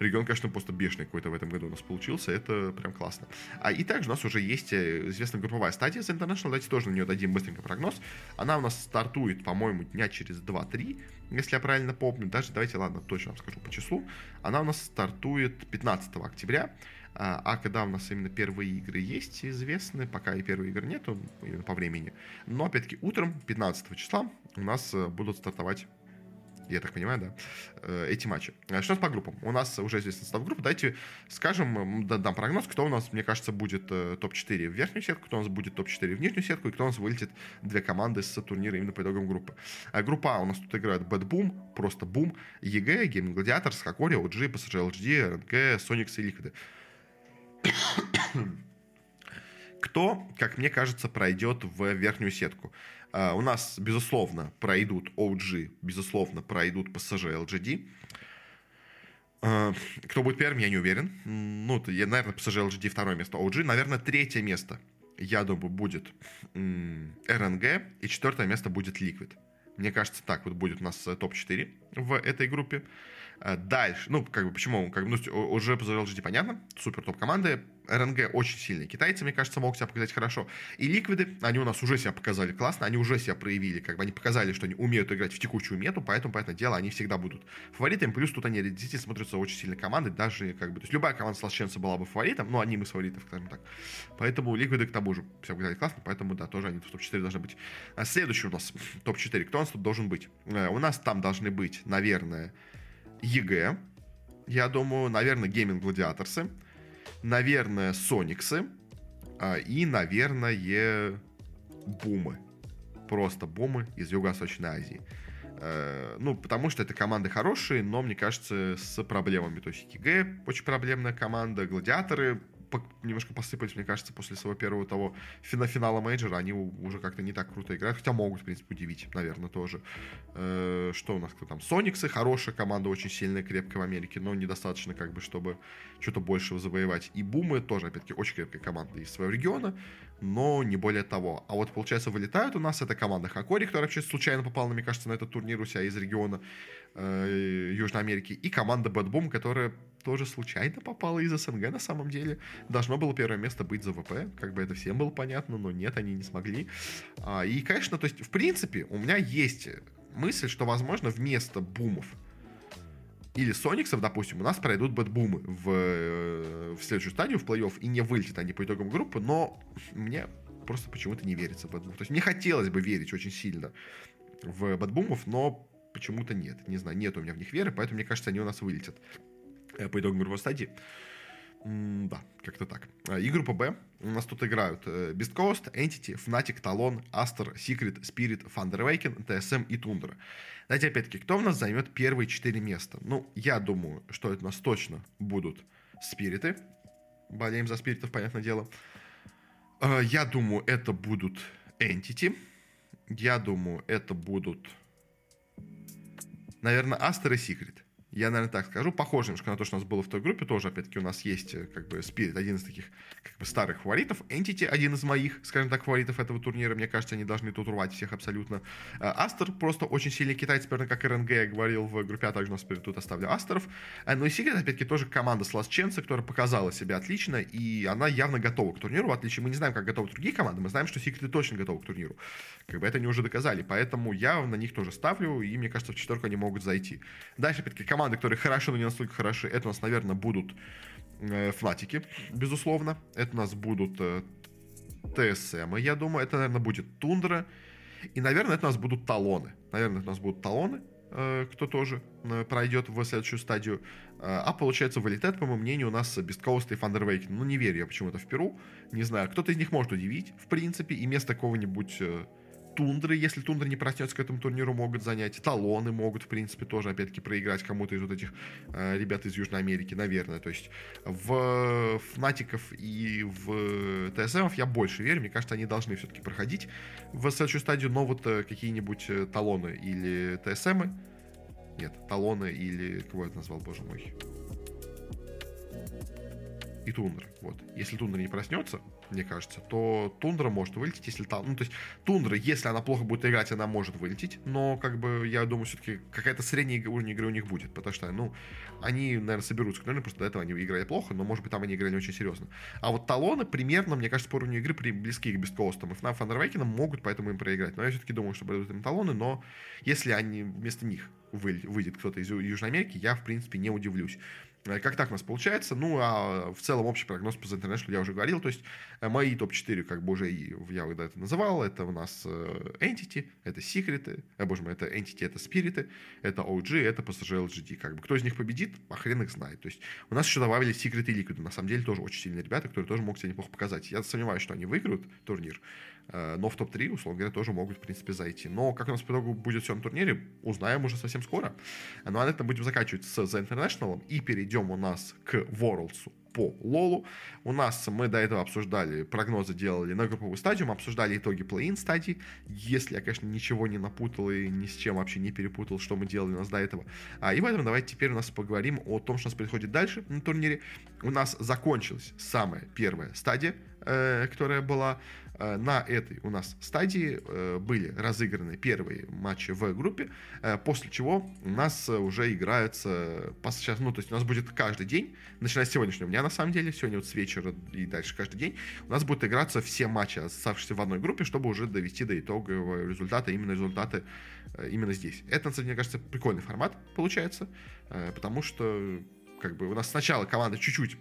регион, конечно, просто бешеный какой-то в этом году у нас получился. Это прям классно. А, и также у нас уже есть э, известная групповая стадия с International. Давайте тоже на нее дадим быстренько прогноз. Она у нас стартует, по-моему, дня через 2-3, если я правильно помню. Даже давайте, ладно, точно вам скажу по числу. Она у нас стартует 15 октября. А, а когда у нас именно первые игры есть известны, пока и первые игры нету, именно по времени. Но, опять-таки, утром 15 числа у нас э, будут стартовать я так понимаю, да, э, эти матчи. Э, что по группам? У нас уже известен состав группы. Дайте скажем, дам прогноз, кто у нас, мне кажется, будет э, топ-4 в верхнюю сетку, кто у нас будет топ-4 в нижнюю сетку, и кто у нас вылетит две команды с турнира именно по итогам группы. Группа А у нас тут играют Bad Boom, просто Boom, EG, Gaming Gladiator, Скакори, OG, PSG LGD, RNG, Sonics и Liquid. Кто, как мне кажется, пройдет в верхнюю сетку? Uh, у нас, безусловно, пройдут OG, безусловно, пройдут PSG LGD. Uh, кто будет первым, я не уверен. Ну, я, наверное, PSG LGD второе место, OG. Наверное, третье место, я думаю, будет RNG, и четвертое место будет Liquid. Мне кажется, так вот будет у нас э, топ-4 в этой группе. Э, дальше, ну, как бы, почему, как бы, ну, уже по LGD понятно, супер топ-команды, РНГ очень сильные. Китайцы, мне кажется, могут себя показать хорошо. И ликвиды, они у нас уже себя показали классно, они уже себя проявили, как бы они показали, что они умеют играть в текущую мету, поэтому, понятное дело, они всегда будут фаворитами. Плюс тут они действительно смотрятся очень сильной командой, даже, как бы, то есть любая команда с Ласченца была бы фаворитом, но они мы с фаворитов, скажем так. Поэтому ликвиды к тому же себя показали классно, поэтому, да, тоже они в топ-4 должны быть. А следующий у нас топ-4, кто у нас тут должен быть? Э, у нас там должны быть, наверное, EG, я думаю, наверное, Gaming Gladiators ы, наверное, Soniqs ы а, и, наверное, Бумы. Просто Бумы из Юго-Восточной Азии. Э, ну, потому что это команды хорошие, но, мне кажется, с проблемами. То есть EG очень проблемная команда, Гладиаторы немножко посыпались, мне кажется, после своего первого того финала мейджора. Они уже как-то не так круто играют, хотя могут, в принципе, удивить, наверное, тоже. Э, что у нас кто там? Сониксы, хорошая команда, очень сильная, крепкая в Америке, но недостаточно, как бы, чтобы что-то большего завоевать. И Бумы тоже, опять-таки, очень крепкая команда из своего региона, но не более того. А вот, получается, вылетают у нас эта команда Хакори, которая вообще случайно попала, мне кажется, на этот турнир у себя из региона э, Южной Америки, и команда Boom, которая тоже случайно попала из СНГ на самом деле. Должно было первое место быть за VP, как бы это всем было понятно, но нет, они не смогли. А, и, конечно, то есть, в принципе, у меня есть мысль, что, возможно, вместо бумов или Soniqs ов, допустим, у нас пройдут бэтбумы в, э, в следующую стадию, в плей-офф, и не вылетят они по итогам группы, но мне просто почему-то не верится в BetBoom. То есть мне хотелось бы верить очень сильно в бэтбумов, но почему-то нет. Не знаю, нет у меня в них веры, поэтому мне кажется, они у нас вылетят. Э, по итогам групповой стадии. да, как-то так. А, и группа Б. У нас тут играют э, Beast Coast, Entity, Fnatic, Talon, Aster, Secret, Spirit, Thunder Awaken, TSM и Tundra. Знаете, опять-таки, кто у нас займет первые четыре места? Ну, я думаю, что это у нас точно будут Спириты. Болеем за Спиритов, понятное дело. А, я думаю, это будут Entity. Я думаю, это будут, наверное, Aster и Secret. Я, наверное, так скажу. Похоже немножко на то, что у нас было в той группе. Тоже, опять-таки, у нас есть э, как бы Spirit, один из таких как бы старых фаворитов. Entity, один из моих, скажем так, фаворитов этого турнира. Мне кажется, они должны тут урвать всех абсолютно. Астер просто очень сильный китайец, примерно как РНГ я говорил в группе, а также у нас тут оставлю Астеров. Э, но и Secret, опять-таки, тоже команда с Ласченца, которая показала себя отлично, и она явно готова к турниру, в отличие, мы не знаем, как готовы другие команды, мы знаем, что Secret точно готовы к турниру. Как бы это они уже доказали, поэтому я на них тоже ставлю, и мне кажется, в четверку они могут зайти. Дальше, опять-таки, команды, которые хорошо, но не настолько хороши, это у нас, наверное, будут э, Фнатики, безусловно. Это у нас будут э, ТСМ, я думаю. Это, наверное, будет Тундра. И, наверное, это у нас будут талоны. Наверное, это у нас будут талоны, э, кто тоже пройдет в следующую стадию. А получается, вылетает, по моему мнению, у нас Coast и Thunderwake. Ну, не верю я почему-то в Перу. Не знаю, кто-то из них может удивить, в принципе, и место какого-нибудь тундры, если тундра не проснется к этому турниру, могут занять. Талоны могут, в принципе, тоже, опять-таки, проиграть кому-то из вот этих э, ребят из Южной Америки, наверное. То есть в Фнатиков и в ТСМов я больше верю. Мне кажется, они должны все-таки проходить в следующую стадию, но вот э, какие-нибудь э, талоны или ТСМы, нет, талоны или, кого я назвал, боже мой, и тундра. Вот. Если тундра не проснется, мне кажется, то тундра может вылететь, если там... Ну, то есть тундра, если она плохо будет играть, она может вылететь, но, как бы, я думаю, все-таки какая-то средняя уровень игры у них будет, потому что, ну, они, наверное, соберутся нулю, просто до этого они играли плохо, но, может быть, там они играли очень серьезно. А вот талоны примерно, мне кажется, по уровню игры при близки к бесткоустам и FNAF Фандервейкинам могут поэтому им проиграть. Но я все-таки думаю, что пройдут им талоны, но если они вместо них выйдет кто-то из Южной Америки, я, в принципе, не удивлюсь. Э, как так у нас получается? Ну, а в целом общий прогноз по The International я уже говорил. То есть э, мои топ-4, как бы уже я когда это называл, это у нас э, Entity, это Secret, э, боже мой, это Entity, это Spirit, это OG, это PSG LGD. Как бы кто из них победит, а хрен их знает. То есть у нас еще добавили Secret и Liquid. На самом деле тоже очень сильные ребята, которые тоже могут себя неплохо показать. Я сомневаюсь, что они выиграют турнир. Э, но в топ-3, условно говоря, тоже могут, в принципе, зайти. Но как у нас по итогу будет все на турнире, узнаем уже совсем скоро. Ну а на этом будем заканчивать с The International и перейдем у нас к Worlds по Лолу. У нас мы до этого обсуждали, прогнозы делали на групповую стадию, мы обсуждали итоги плей-ин стадии. Если я, конечно, ничего не напутал и ни с чем вообще не перепутал, что мы делали у нас до этого. А, и поэтому давайте теперь у нас поговорим о том, что у нас происходит дальше на турнире. У нас закончилась самая первая стадия, э, которая была на этой у нас стадии э, были разыграны первые матчи в группе, э, после чего у нас уже играются сейчас, ну, то есть у нас будет каждый день, начиная с сегодняшнего дня, на самом деле, сегодня вот с вечера и дальше каждый день, у нас будут играться все матчи, оставшиеся в одной группе, чтобы уже довести до итогового результата, именно результаты именно здесь. Это, на мне кажется, прикольный формат получается, потому что как бы у нас сначала команда чуть-чуть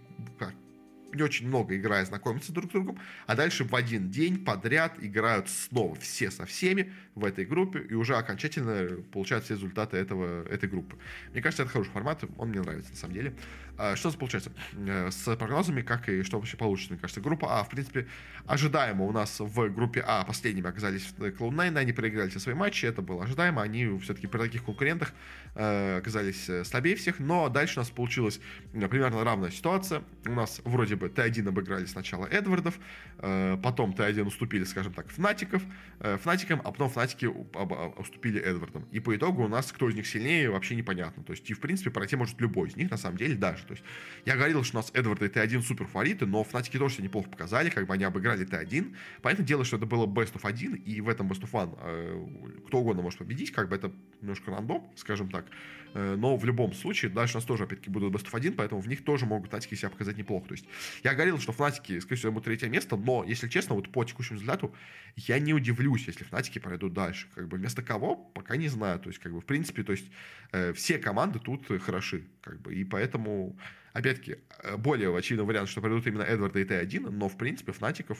не очень много играя знакомятся друг с другом, а дальше в один день подряд играют снова все со всеми в этой группе, и уже окончательно получаются результаты этого, этой группы. Мне кажется, это хороший формат, он мне нравится на самом деле. А, что получается? Э, с прогнозами, как и что вообще получится, мне кажется. Группа А, в принципе, ожидаемо у нас в группе А последними оказались Cloud9, они проиграли все свои матчи, это было ожидаемо, они все-таки при таких конкурентах э, оказались э, слабее всех, но дальше у нас получилась примерно равная ситуация. У нас вроде бы Т1 обыграли сначала Эдвардов, потом Т1 уступили, скажем так, Фнатиков, Фнатикам, а потом Фнатики уступили Эдвардам. И по итогу у нас кто из них сильнее, вообще непонятно. То есть, и в принципе пройти может любой из них, на самом деле, даже. То есть я говорил, что у нас Эдвард и Т1 супер фавориты, но Фнатики тоже себя неплохо показали, как бы они обыграли Т1. Понятное дело, что это было Best of 1, и в этом Best of 1 э, кто угодно может победить, как бы это немножко рандом, скажем так. Э, но в любом случае, дальше у нас тоже, опять-таки, будут Best of 1, поэтому в них тоже могут Фнатики себя показать неплохо. То есть я говорил, что Фнатики, скорее всего, будут третье место, но, если честно, вот по текущему результату я не удивлюсь, если Фнатики пройдут дальше. Как бы вместо кого, пока не знаю. То есть, как бы, в принципе, то есть э, все команды тут хороши. Как бы, и поэтому Опять-таки, э, более очевидный вариант, что пройдут именно Эдварда и T1, но, в принципе, Фнатиков,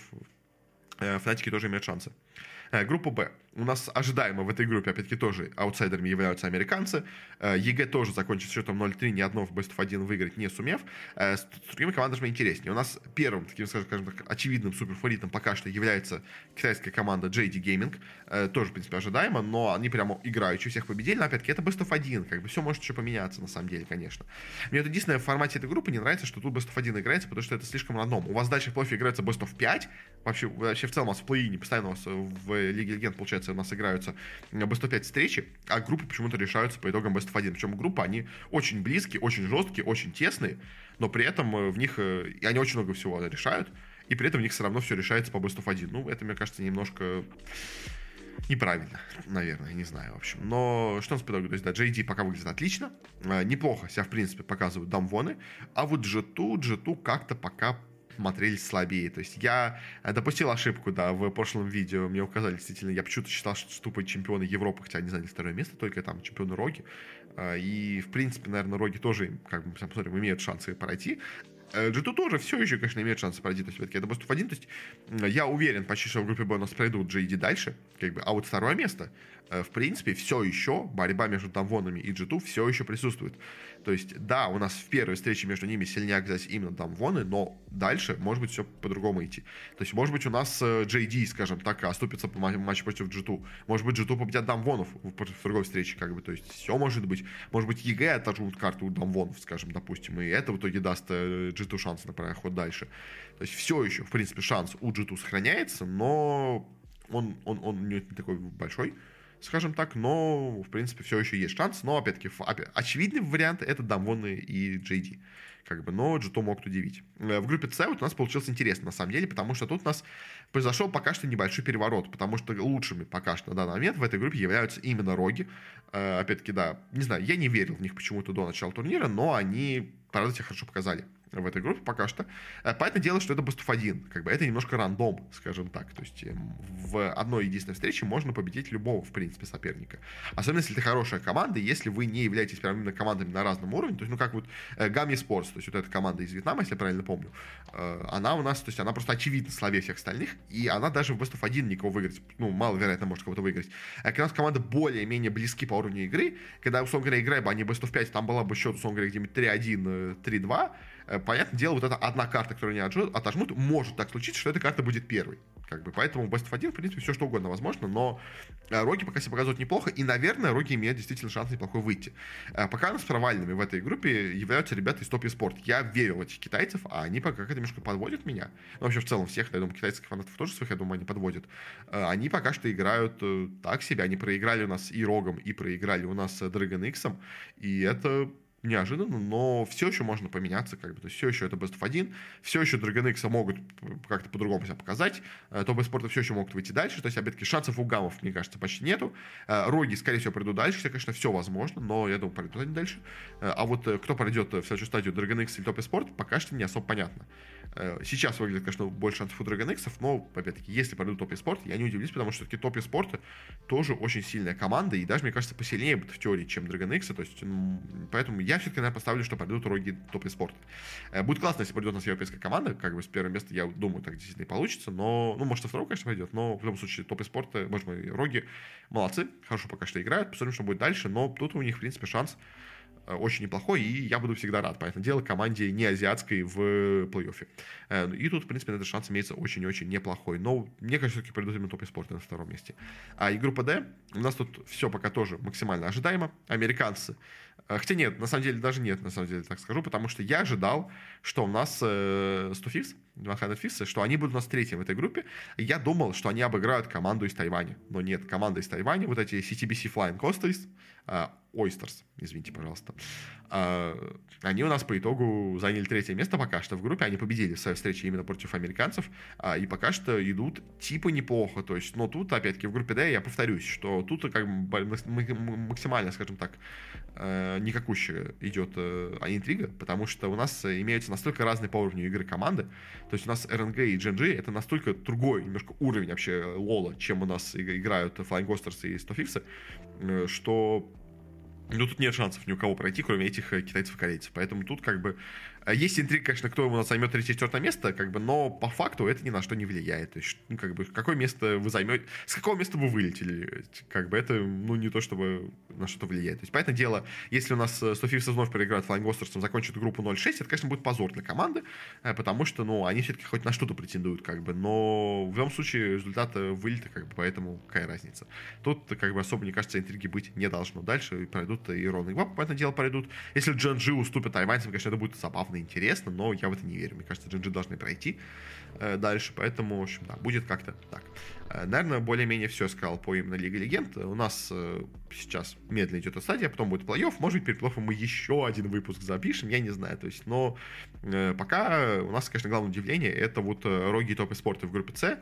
э, Фнатики тоже имеют шансы. Э, группа Б. У нас ожидаемо в этой группе, опять-таки, тоже аутсайдерами являются американцы. Э, EG тоже закончит счетом 0-3, ни одно в Best of 1 выиграть не сумев. Э, с другими командами интереснее. У нас первым, таким, скажем так, очевидным суперфаворитом пока что является китайская команда JD Gaming. Тоже, в принципе, ожидаемо, но они прямо играющие всех победили. Но, опять-таки, это Best of 1, как бы все может еще поменяться, на самом деле, конечно. Мне вот единственное в формате этой группы не нравится, что тут Best of 1 играется, потому что это слишком рандом. У вас дальше в плей играется Best of 5, вообще, вообще в целом у вас в плей-ине постоянно у вас в Лиге Легенд, получается, у нас играются Best of 5 встречи, а группы почему-то решаются по итогам Best of 1. Причем группы, они очень близкие, очень жесткие, очень тесные, но при этом э, в них, э, и они очень много всего решают, и при этом в них все равно все решается по Best of 1. Ну, это, мне кажется, немножко неправильно, наверное, не знаю, в общем. Но что нас по итогу? То есть, да, JD пока выглядит отлично, э, неплохо себя, в принципе, показывают дамвоны, а вот G2, G2 как-то пока смотрелись слабее. То есть я э, допустил ошибку, да, в прошлом видео мне указали, действительно, я почему-то считал, что ступают чемпионы Европы, хотя они заняли второе место, только там чемпионы Роги. Э, и, в принципе, наверное, Роги тоже, как мы посмотрим, имеют шансы пройти. G2 э, тоже все еще, конечно, имеет шансы пройти. То есть, все-таки это of 1. То есть, я уверен почти, что в группе Б у нас пройдут JD дальше. Как бы, а вот второе место, в принципе, все еще борьба между Дамвонами и G2 все еще присутствует. То есть, да, у нас в первой встрече между ними сильнее оказались именно Дамвоны, но дальше может быть все по-другому идти. То есть, может быть, у нас JD, скажем так, оступится по матчу против G2. Может быть, G2 победят Дамвонов в, другой встрече, как бы. То есть, все может быть. Может быть, EG отожмут карту у Дамвонов, скажем, допустим, и это в итоге даст G2 шанс на проход дальше. То есть, все еще, в принципе, шанс у G2 сохраняется, но он, он, он не такой большой скажем так, но, в принципе, все еще есть шанс. Но, опять-таки, очевидный вариант — это Дамвоны и JD. Как бы, но Джито могут удивить. Э, в группе С вот у нас получилось интересно, на самом деле, потому что тут у нас произошел пока что небольшой переворот, потому что лучшими пока что на данный момент в этой группе являются именно Роги. Э, опять-таки, да, не знаю, я не верил в них почему-то до начала турнира, но они, правда, себя хорошо показали в этой группе пока что. Э, понятное дело, что это Best of 1. Как бы это немножко рандом, скажем так. То есть эм, в одной единственной встрече можно победить любого, в принципе, соперника. Особенно, если это хорошая команда, если вы не являетесь прям именно командами на разном уровне. То есть, ну, как вот Гамми Спортс, то есть вот эта команда из Вьетнама, если я правильно помню, э, она у нас, то есть она просто очевидно слабее всех остальных, и она даже в Best of 1 никого выиграть, ну, маловероятно может кого-то выиграть. А когда у нас команда более-менее близки по уровню игры, когда, условно говоря, играя бы они Best of 5, там была бы счет, условно говоря, где-нибудь 3-1, 3-2, Э, понятное дело, вот эта одна карта, которую они отожмут, может так случиться, что эта карта будет первой. Как бы, поэтому Best of 1, в принципе, все что угодно возможно, но э, Роги пока себя показывают неплохо, и, наверное, Роги имеют действительно шанс неплохой выйти. Э, пока нас провальными в этой группе являются ребята из Топ Спорт. Я верю в этих китайцев, а они пока как-то немножко подводят меня. Ну, вообще, в целом, всех, я думаю, китайских фанатов тоже своих, я думаю, они подводят. Они пока что играют так себе. Они проиграли у нас и Рогом, и проиграли у нас Dragon X, и это неожиданно, но все еще можно поменяться, как бы, то есть все еще это Best of 1, все еще Dragon X могут как-то по-другому себя показать, э, топ спорта все еще могут выйти дальше, то есть, опять-таки, шансов у гамов, мне кажется, почти нету, э, Роги, скорее всего, придут дальше, хотя, конечно, все возможно, но я думаю, пройдут они дальше, э, а вот кто пройдет в следующую стадию Dragon X или топ спорт, пока что не особо понятно. Сейчас выглядит, конечно, больше у Dragon X, но, опять-таки, если пройдут топ спорт, я не удивлюсь, потому что все-таки топ спорта тоже очень сильная команда, и даже, мне кажется, посильнее в теории, чем Dragon X, то есть, поэтому я все-таки, наверное, поставлю, что пройдут роги топ спорта. Э, будет классно, если придет у нас европейская команда, как бы с первого места, я думаю, так действительно и получится, но, ну, может, со второго, конечно, пойдет, но в любом случае топ спорта, может быть, роги молодцы, хорошо пока что играют, посмотрим, что будет дальше, но тут у них, в принципе, шанс Э, очень неплохой, и я буду всегда рад, понятное дело, команде не азиатской в плей-оффе. Э, и тут, в принципе, этот шанс имеется очень-очень неплохой. Но мне кажется, все-таки придут именно топ спорта на втором месте. А и группа D, у нас тут все пока тоже максимально ожидаемо. Американцы э, Хотя нет, на самом деле даже нет, на самом деле так скажу, потому что я ожидал, что у нас э, 100 фифс, 200 фифсы, что они будут у нас третьим в этой группе. Я думал, что они обыграют команду из Тайваня. Но нет, команда из Тайваня, вот эти CTBC Flying Coasters, э, Oysters, извините, пожалуйста. А, они у нас по итогу заняли третье место пока что в группе. Они победили в своей встрече именно против американцев. А, и пока что идут типа неплохо. То есть, но тут, опять-таки, в группе D я повторюсь, что тут как максимально, скажем так, э, никакущая идет э, интрига, потому что у нас имеются настолько разные по уровню игры команды. То есть у нас RNG и GNG это настолько другой немножко уровень вообще лола, чем у нас играют Flying Ghosters и 100 э, что ну, тут нет шансов ни у кого пройти, кроме этих э, китайцев и корейцев. Поэтому тут как бы есть интрига, конечно, кто ему займет третье-четвертое место, как бы, но по факту это ни на что не влияет. То есть, ну, как бы, какое место вы займете, с какого места вы вылетели, как бы, это, ну, не то, чтобы на что-то влияет. То есть, понятное дело, если у нас София вновь проиграет Флайнгостерсом, закончит группу 0-6, это, конечно, будет позор для команды, э, потому что, ну, они все-таки хоть на что-то претендуют, как бы, но в любом случае результат вылета, как бы, поэтому какая разница. Тут, как бы, особо, мне кажется, интриги быть не должно. Дальше пройдут и Рон и Гвап, понятное дело, пройдут. Если Джанжи уступит тайваньцам, конечно, это будет забавно интересно, но я в это не верю. Мне кажется, GG должны пройти э, дальше, поэтому, в общем, да, будет как-то так. Э, наверное, более-менее все сказал по именно Лига Легенд. У нас э, сейчас медленно идет стадия, потом будет плей-офф. Может быть, перед плей мы еще один выпуск запишем, я не знаю. То есть, но э, пока у нас, конечно, главное удивление это вот э, роги топ спорта в группе С.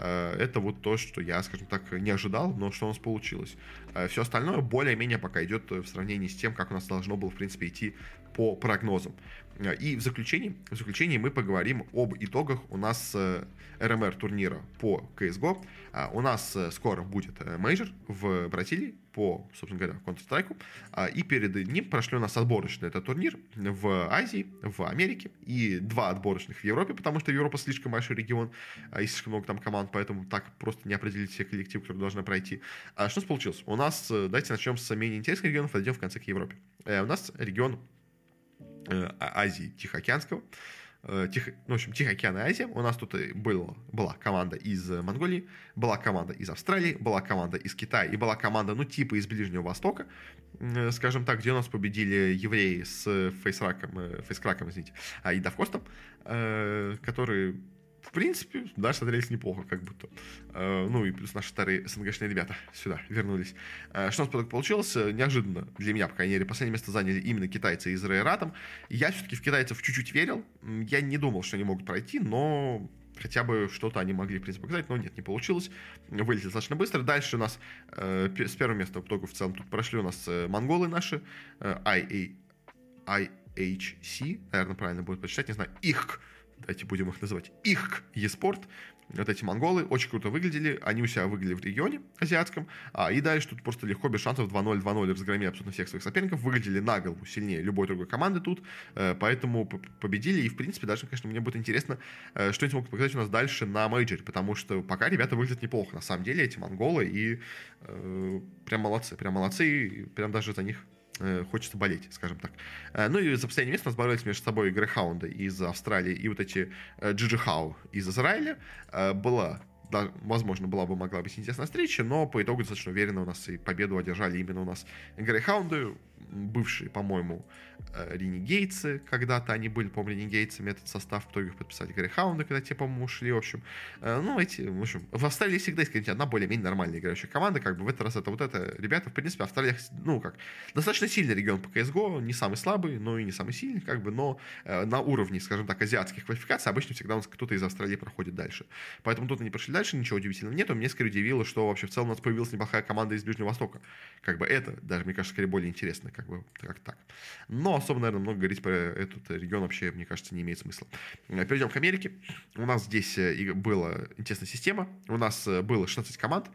Э, это вот то, что я, скажем так, не ожидал, но что у нас получилось. Э, все остальное более-менее пока идет в сравнении с тем, как у нас должно было, в принципе, идти по прогнозам. И в заключении, в заключении мы поговорим об итогах у нас RMR турнира по CSGO. А, у нас э, скоро будет э, мейджор в Бразилии по, собственно говоря, Counter-Strike. А, и перед ним прошли у нас отборочный этот турнир в Азии, в Америке и два отборочных в Европе, потому что Европа слишком большой регион а, и слишком много там команд, поэтому так просто не определить все коллективы, которые должны пройти. Что у нас получилось? У нас, э, давайте начнем с менее интересных регионов, дойдем в конце к Европе. У нас регион Азии Тихоокеанского. Э, Тихо, ну, в общем, Тихий океан и Азия. У нас тут было, была команда из Монголии, была команда из Австралии, была команда из Китая и была команда, ну, типа из Ближнего Востока, э, скажем так, где у нас победили евреи с фейсраком, э, фейскраком, извините, а, и Давкостом, которые в принципе, да, смотрелись неплохо, как будто. Э, ну и плюс наши старые СНГшные ребята сюда вернулись. Э, что у нас получилось? Неожиданно для меня, по крайней мере, последнее место заняли именно китайцы из Рейратом. Я все-таки в китайцев чуть-чуть верил. Я не думал, что они могут пройти, но хотя бы что-то они могли, в принципе, показать, но нет, не получилось. Вылетели достаточно быстро. Дальше у нас э, с первого места только в целом тут прошли у нас э, монголы наши, э, IA, IHC, наверное, правильно будет почитать, не знаю, их давайте будем их называть, их eSport, вот эти монголы очень круто выглядели, они у себя выглядели в регионе азиатском, а, и дальше тут просто легко, без шансов 2-0, 2-0 разгромили абсолютно всех своих соперников, выглядели на голову сильнее любой другой команды тут, э, поэтому победили, и в принципе даже, конечно, мне будет интересно, э, что они смогут показать у нас дальше на мейджоре, потому что пока ребята выглядят неплохо, на самом деле, эти монголы, и э, прям молодцы, прям молодцы, и прям даже за них хочется болеть, скажем так. Э, ну и за последнее место у нас боролись между собой Грейхаунды из Австралии и вот эти э, Джиджи Хау из Израиля. Э, была да, возможно, была бы могла быть интересная встреча, но по итогу достаточно уверенно у нас и победу одержали именно у нас Грейхаунды, бывшие, по-моему, э, ренегейцы, когда-то они были, по-моему, ренегейцами, этот состав, кто их подписали, Грейхаунды, когда те, по-моему, ушли, в общем. Э, ну, эти, в общем, в Австралии всегда есть одна более-менее нормальная играющая команда, как бы в этот раз это вот это, ребята, в принципе, Австралия, ну, как, достаточно сильный регион по CSGO, не самый слабый, но и не самый сильный, как бы, но э, на уровне, скажем так, азиатских квалификаций обычно всегда у нас кто-то из Австралии проходит дальше. Поэтому тут они прошли дальше, ничего удивительного нет, мне скорее удивило, что вообще в целом у нас появилась неплохая команда из Ближнего Востока. Как бы это, даже, мне кажется, скорее более интересно, как бы, как так. Но особо, наверное, много говорить про этот регион вообще, мне кажется, не имеет смысла. Э, перейдем к Америке. У нас здесь э, была интересная система. У нас э, было 16 команд.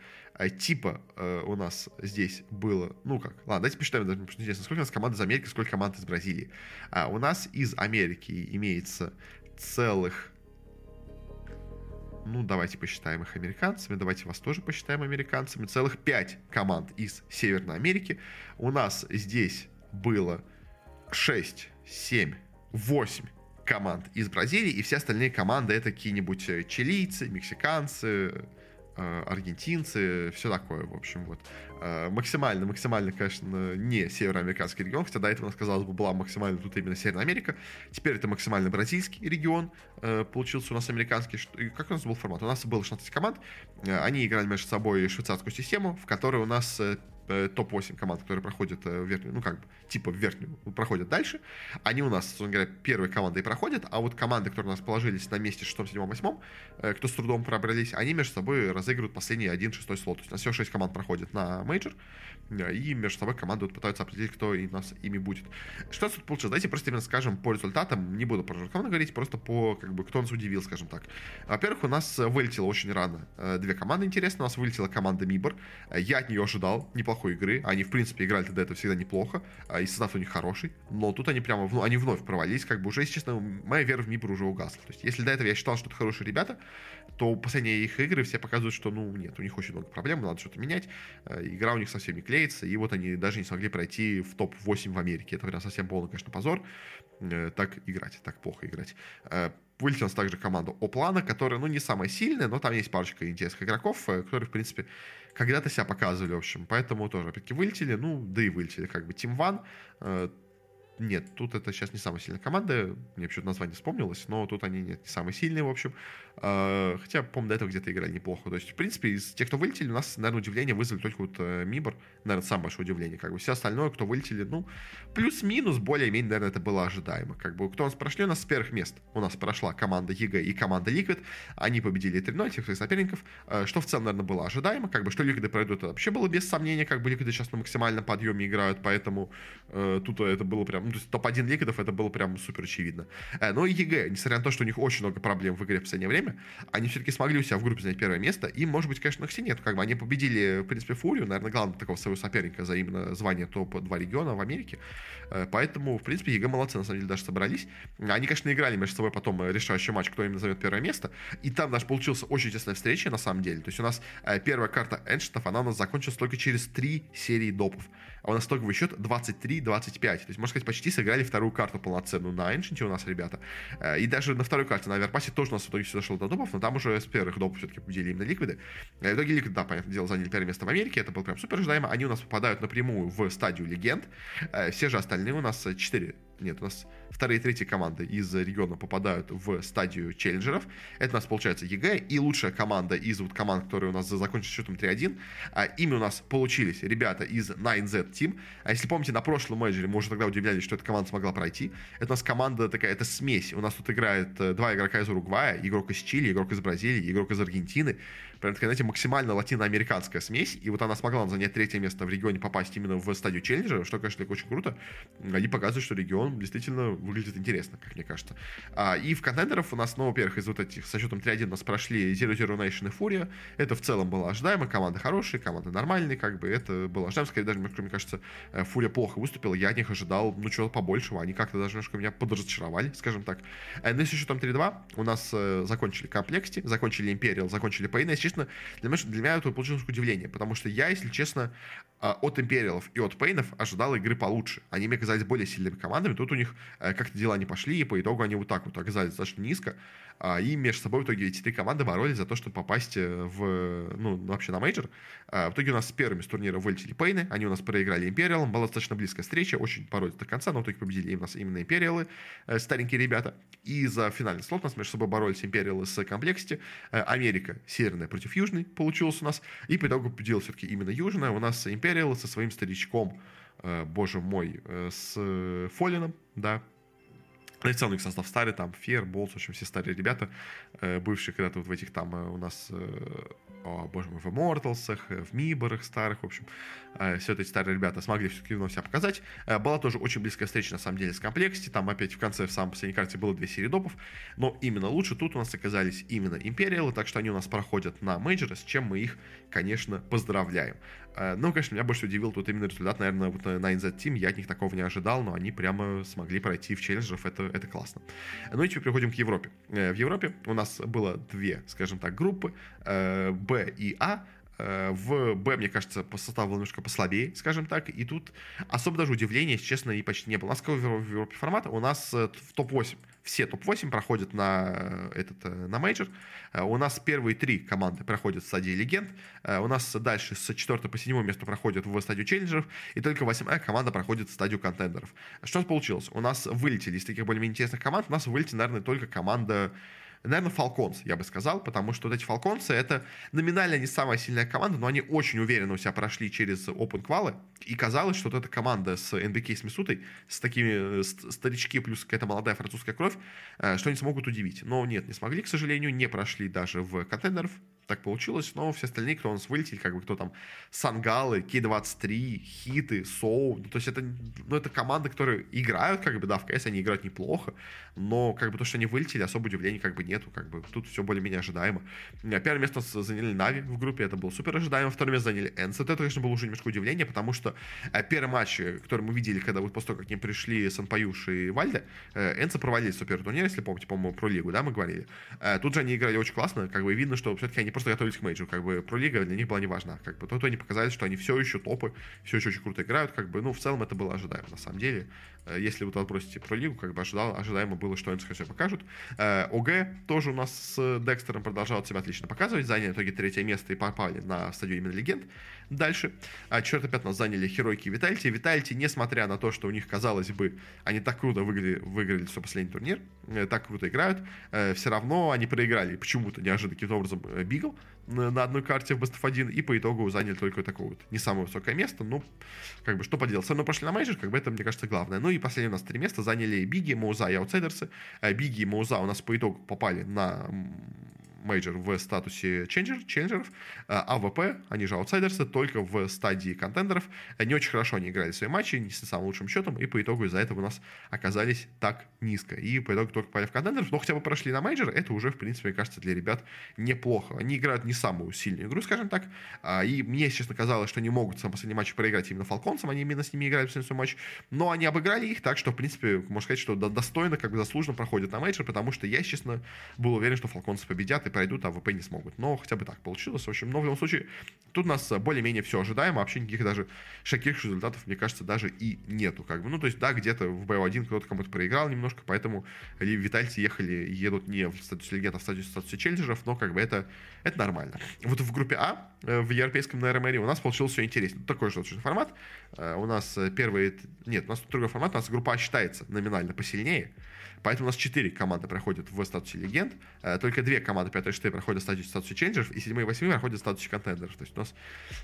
Типа у нас здесь было, ну как, ладно, давайте посчитаем, даже интересно, сколько у нас команд из Америки, сколько команд из Бразилии. А у нас из Америки имеется целых ну, давайте посчитаем их американцами, давайте вас тоже посчитаем американцами. Целых пять команд из Северной Америки. У нас здесь было 6, 7, 8 команд из Бразилии, и все остальные команды это какие-нибудь э, чилийцы, мексиканцы, э, аргентинцы, все такое, в общем, вот. Э, максимально, максимально, конечно, не североамериканский регион, хотя до этого, казалось бы, была максимально тут именно Северная Америка. Теперь это максимально бразильский регион, получился у нас американский. Как у нас был формат? У нас было 16 команд, они играли между собой швейцарскую систему, в которой у нас топ-8 команд, которые проходят э, в верхнюю, ну как бы, типа в верхнюю, проходят дальше, они у нас, собственно говоря, первые команды и проходят, а вот команды, которые у нас положились на месте 6, 7, 8, кто с трудом пробрались, они между собой разыгрывают последний 1-6 слот. То есть у нас всего 6 команд проходит на мейджор, и между собой команды вот пытаются определить, кто и нас ими будет. Что тут получилось? Давайте просто именно скажем по результатам, не буду про команды говорить, просто по, как бы, кто нас удивил, скажем так. Во-первых, у нас вылетело очень рано э, две команды, интересно, у нас вылетела команда MIBR, я от нее ожидал неплохой игры, они, в принципе, играли тогда это всегда неплохо, а, и состав у них хороший, но тут они прямо, ну, они вновь провалились, как бы уже, если честно, моя вера в MIBR уже угасла. То есть, если до этого я считал, что это хорошие ребята, то последние их игры все показывают, что, ну, нет, у них очень много проблем, надо что-то менять, э, игра у них совсем не клеится, и вот они даже не смогли пройти в топ-8 в Америке. Это прям совсем полный, конечно, позор. Э, так играть, так плохо играть. Э, вылетела также команда Оплана, которая, ну, не самая сильная, но там есть парочка интересных игроков, которые, в принципе, когда-то себя показывали, в общем. Поэтому тоже, опять-таки, вылетели, ну, да и вылетели, как бы. Team One нет, тут это сейчас не самая сильная команда. Мне почему-то название вспомнилось, но тут они нет, не самые сильные, в общем. А, хотя, по-моему, до этого где-то играли неплохо. То есть, в принципе, из тех, кто вылетели, у нас, наверное, удивление вызвали только вот э, MIBR. Наверное, самое большое удивление. Как бы все остальное, кто вылетели, ну, плюс-минус, более-менее, наверное, это было ожидаемо. Как бы, кто у нас прошли, у нас с первых мест у нас прошла команда EG и команда Liquid. Они победили 3-0 тех своих соперников, э, что в целом, наверное, было ожидаемо. Как бы, что Liquid пройдут, это вообще было без сомнения. Как бы, Liquid сейчас на максимальном подъеме играют, поэтому э, тут это было прям, ну, то есть топ-1 Liquid это было прям супер очевидно. Э, но и EG, несмотря на то, что у них очень много проблем в игре в последнее время, они все-таки смогли у себя в группе занять первое место, и, может быть, конечно, их нет. Как бы они победили, в принципе, Фурию, наверное, главного такого своего соперника за именно звание топ-2 региона в Америке. Э, поэтому, в принципе, EG молодцы, на самом деле, даже собрались. Они, конечно, играли между собой потом э, решающий матч, кто именно займет первое место, и там даже получилась очень тесная встреча, на самом деле. То есть у нас первая карта Ancient, она у нас закончилась только через три серии допов а у нас итоговый счет 23-25. То есть, можно сказать, почти сыграли вторую карту полноценную на Ancient у нас ребята. Э, и даже на второй карте, на Overpass е, тоже у нас в итоге все дошло до допов, но там уже с первых допов все-таки победили именно Ликвиды. Э, в итоге Ликвиды, да, понятное дело, заняли первое место в Америке, это было прям супер ожидаемо. Они у нас попадают напрямую в стадию легенд. Э, все же остальные у нас 4 нет, у нас вторые и третьи команды из региона попадают в стадию челленджеров. Это у нас получается EG. И лучшая команда из вот команд, которые у нас закончили счетом 3-1. А, ими у нас получились ребята из 9Z Team. А если помните, на прошлом мейджоре мы уже тогда удивлялись, что эта команда смогла пройти. Это у нас команда такая, это смесь. У нас тут играет э, два игрока из Уругвая, игрок из Чили, игрок из Бразилии, игрок из Аргентины прям такая, знаете, максимально латиноамериканская смесь, и вот она смогла занять третье место в регионе, попасть именно в стадию челленджера, что, конечно, очень круто. Они показывают, что регион он действительно выглядит интересно, как мне кажется. А, и в контендеров у нас, ну, во-первых, из вот этих со счетом 3-1 у нас прошли Zero Zero Nation и Фурия. Это в целом было ожидаемо, команда хорошая, команда нормальная, как бы это было ожидаемо. Скорее даже, мне кажется, э, FURIA плохо выступила, я от них ожидал, ну, чего-то побольшего. Они как-то даже немножко меня подразочаровали, скажем так. Э, но со счетом 3-2 у нас э, закончили Complexity, закончили Imperial, закончили Пейна. Честно, для меня, для меня это получилось удивление, потому что я, если честно, от Империалов и от Пейнов ожидал игры получше. Они мне казались более сильными командами. Тут у них как-то дела не пошли, и по итогу они вот так вот оказались достаточно низко. А, и между собой в итоге эти три команды боролись за то, чтобы попасть э, в, ну, вообще на мейджор. А, в итоге у нас первыми с турнира вылетели Пейны, они у нас проиграли Империалам, была достаточно близкая встреча, очень боролись до конца, но в итоге победили у нас именно Империалы, э, старенькие ребята. И за финальный слот у нас между собой боролись Империалы с Complexity. Э, Америка северная против южной получилось у нас, и по итогу победила все-таки именно южная. У нас Империалы со своим старичком, боже мой, с Фолленом, да, ну, и в целом их состав старый, там, fer, boltz, в общем, все старые ребята, э, бывшие когда-то вот в этих там э, у нас э, о, боже мой, в Immortals, в MIBR-ах старых, в общем, э, все эти старые ребята смогли все-таки вновь себя показать. Э, была тоже очень близкая встреча, на самом деле, с Complexity, там опять в конце, в самой последней карте было две серии допов, но именно лучше тут у нас оказались именно Империалы, так что они у нас проходят на мейджоры, с чем мы их, конечно, поздравляем. Э, ну, конечно, меня больше удивил тут именно результат, наверное, вот на NZ Team, я от них такого не ожидал, но они прямо смогли пройти в челленджеров, это, это классно. Ну и теперь переходим к Европе. В Европе у нас было две, скажем так, группы, Б и А. Э, в Б, мне кажется, по составу был немножко послабее, скажем так. И тут особо даже удивления, если честно, и почти не было. У нас какого в Европе формата? У нас э, в топ-8. Все топ-8 проходят на, э, этот, на мейджор. У нас первые три команды проходят в стадии легенд. У нас дальше с 4 по 7 место проходят в стадию челленджеров. И только 8 команда проходит в стадию контендеров. Что получилось? У нас вылетели из таких более-менее интересных команд. У нас вылетела, наверное, только команда наверное, Falcons, я бы сказал, потому что вот эти Falcons, это номинально не самая сильная команда, но они очень уверенно у себя прошли через Open Qual, и казалось, что вот эта команда с NBK с Мисутой, с такими э, старички плюс какая-то молодая французская кровь, э, что они смогут удивить. Но нет, не смогли, к сожалению, не прошли даже в контендеров, так получилось, но все остальные, кто у нас вылетели, как бы кто там, Сангалы, K23, Хиты, SAW, ну, то есть это, ну, это команды, которые играют, как бы, да, в КС они играют неплохо, но, как бы, то, что они вылетели, особо удивлений, как бы, нету, как бы, тут все более-менее ожидаемо. Первое место заняли Нави в группе, это было супер ожидаемо, второе место заняли ENCE, это, конечно, было уже немножко удивление, потому что э, первый матч, который мы видели, когда вот после того, как к ним пришли SunPayus и valde, э, Энсы провалили супер турнир, если помните, по-моему, про лигу, да, мы говорили. Э, тут же они играли очень классно, как бы, видно, что все-таки они просто готовились к мейджору, как бы про лига для них была не важна, как бы, то, то они показали, что они все еще топы, все еще очень круто играют, как бы, ну, в целом это было ожидаемо, на самом деле, если вы отбросите про лигу, как бы ожидал, ожидаемо было, что они все покажут. Э, ОГ тоже у нас с Декстером продолжал себя отлично показывать, заняли в итоге третье место и попали на стадию именно легенд. Дальше, а пятое нас заняли Херойки и Витальти. Витальти, несмотря на то, что у них, казалось бы, они так круто выиграли, выиграли все последний турнир, э, так круто играют, все равно они проиграли почему-то неожиданно каким-то образом Бигл, на одной карте в Best of 1, и по итогу заняли только такое вот не самое высокое место, ну, как бы, что поделать. Все равно пошли на мейджор, как бы это, мне кажется, главное. Ну и последние у нас три места заняли Биги, Моуза и Аутсайдерсы. Э, Биги и Моуза у нас по итогу попали на мейджор в статусе челленджер, челленджеров, а ВП, они же аутсайдерсы, только в стадии контендеров. Не очень хорошо они играли свои матчи, не с самым лучшим счетом, и по итогу из-за этого у нас оказались так низко. И по итогу только попали в контендеров, но хотя бы прошли на мейджор, это уже, в принципе, мне кажется, для ребят неплохо. Они играют не самую сильную игру, скажем так, а, и мне, честно, казалось, что они могут сам последний матч проиграть именно Фалконцам, они именно с ними играли в следующий матч, но они обыграли их так, что, в принципе, можно сказать, что достойно, как бы заслуженно проходят на мейджор, потому что я, честно, был уверен, что Фалконцы победят и пройдут, а ВП не смогут. Но хотя бы так получилось. В общем, но в любом случае, тут у нас более-менее все ожидаемо. Вообще никаких даже шокирующих результатов, мне кажется, даже и нету. Как бы. Ну, то есть, да, где-то в BO1 кто-то кому-то проиграл немножко, поэтому Витальцы ехали, едут не в статусе легенд, а в статусе, статусе челленджеров, но как бы это, это нормально. Вот в группе А, э, в европейском НРМР у нас получилось все интересно. Такой же формат. Э, у нас первый... Нет, у нас другой формат. У нас группа А считается номинально посильнее. Поэтому у нас 4 команды проходят в статусе легенд. Э, только две команды 5 5 6 проходят статус статусе челленджеров, и 7 и 8 проходят статусе контендеров. То есть у нас,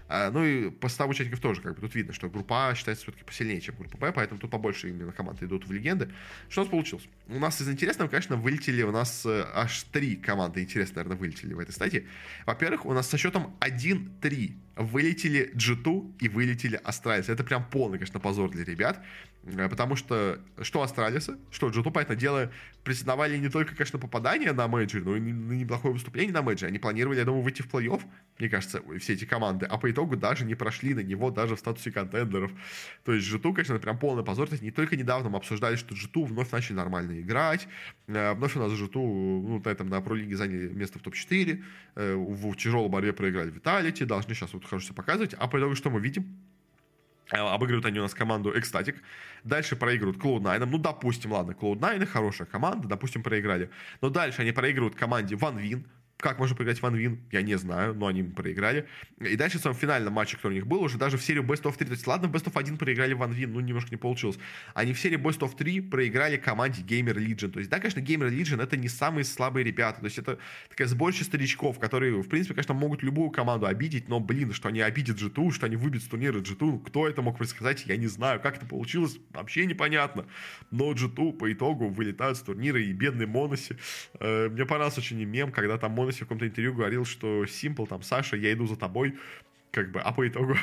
э, ну и по составу участников тоже, как бы тут видно, что группа А считается все-таки посильнее, чем группа Б, поэтому тут побольше именно команды идут в легенды. Что у нас получилось? У нас из интересного, конечно, вылетели у нас э, аж три команды, интересно, наверное, вылетели в этой стадии. Во-первых, у нас со счетом 1-3 вылетели G2 и вылетели Астралис. Это прям полный, конечно, позор для ребят. Э, потому что что Астралисы, что G2, понятное дело, претендовали не только, конечно, попадание на мейджор, но и на неплохое выступление на мейджоре. Они планировали, я думаю, выйти в плей-офф, мне кажется, все эти команды. А по итогу даже не прошли на него даже в статусе контендеров. То есть G2, конечно, это прям полный позор. То есть не только недавно мы обсуждали, что G2 вновь начали нормально играть. Э, вновь у нас G2 ну, на этом на пролиге заняли место в топ-4. Э, в тяжелой борьбе проиграли Виталити. Должны сейчас вот хорошо себя показывать. А по итогу что мы видим? Э, обыгрывают они у нас команду Ecstatic. Дальше проигрывают Cloud9. Ну, допустим, ладно, Cloud9 хорошая команда, допустим, проиграли. Но дальше они проигрывают команде OneWin. Как можно проиграть в Вин, я не знаю, но они проиграли. И дальше в своем финальном матче, который у них был, уже даже в серию Best of 3, то есть ладно, в Best of 1 проиграли в Вин, ну немножко не получилось. Они в серии Best of 3 проиграли команде Gamer Legion. То есть, да, конечно, Gamer Legion это не самые слабые ребята, то есть это такая сборище старичков, которые, в принципе, конечно, могут любую команду обидеть, но, блин, что они обидят G2, что они выбьют с турнира G2, кто это мог предсказать, я не знаю, как это получилось, вообще непонятно. Но G2 по итогу вылетают с турнира, и бедный Моноси. Э, мне понравился очень мем, когда там Моноси в каком-то интервью говорил, что Simple, там, Саша, я иду за тобой, как бы, а по итогу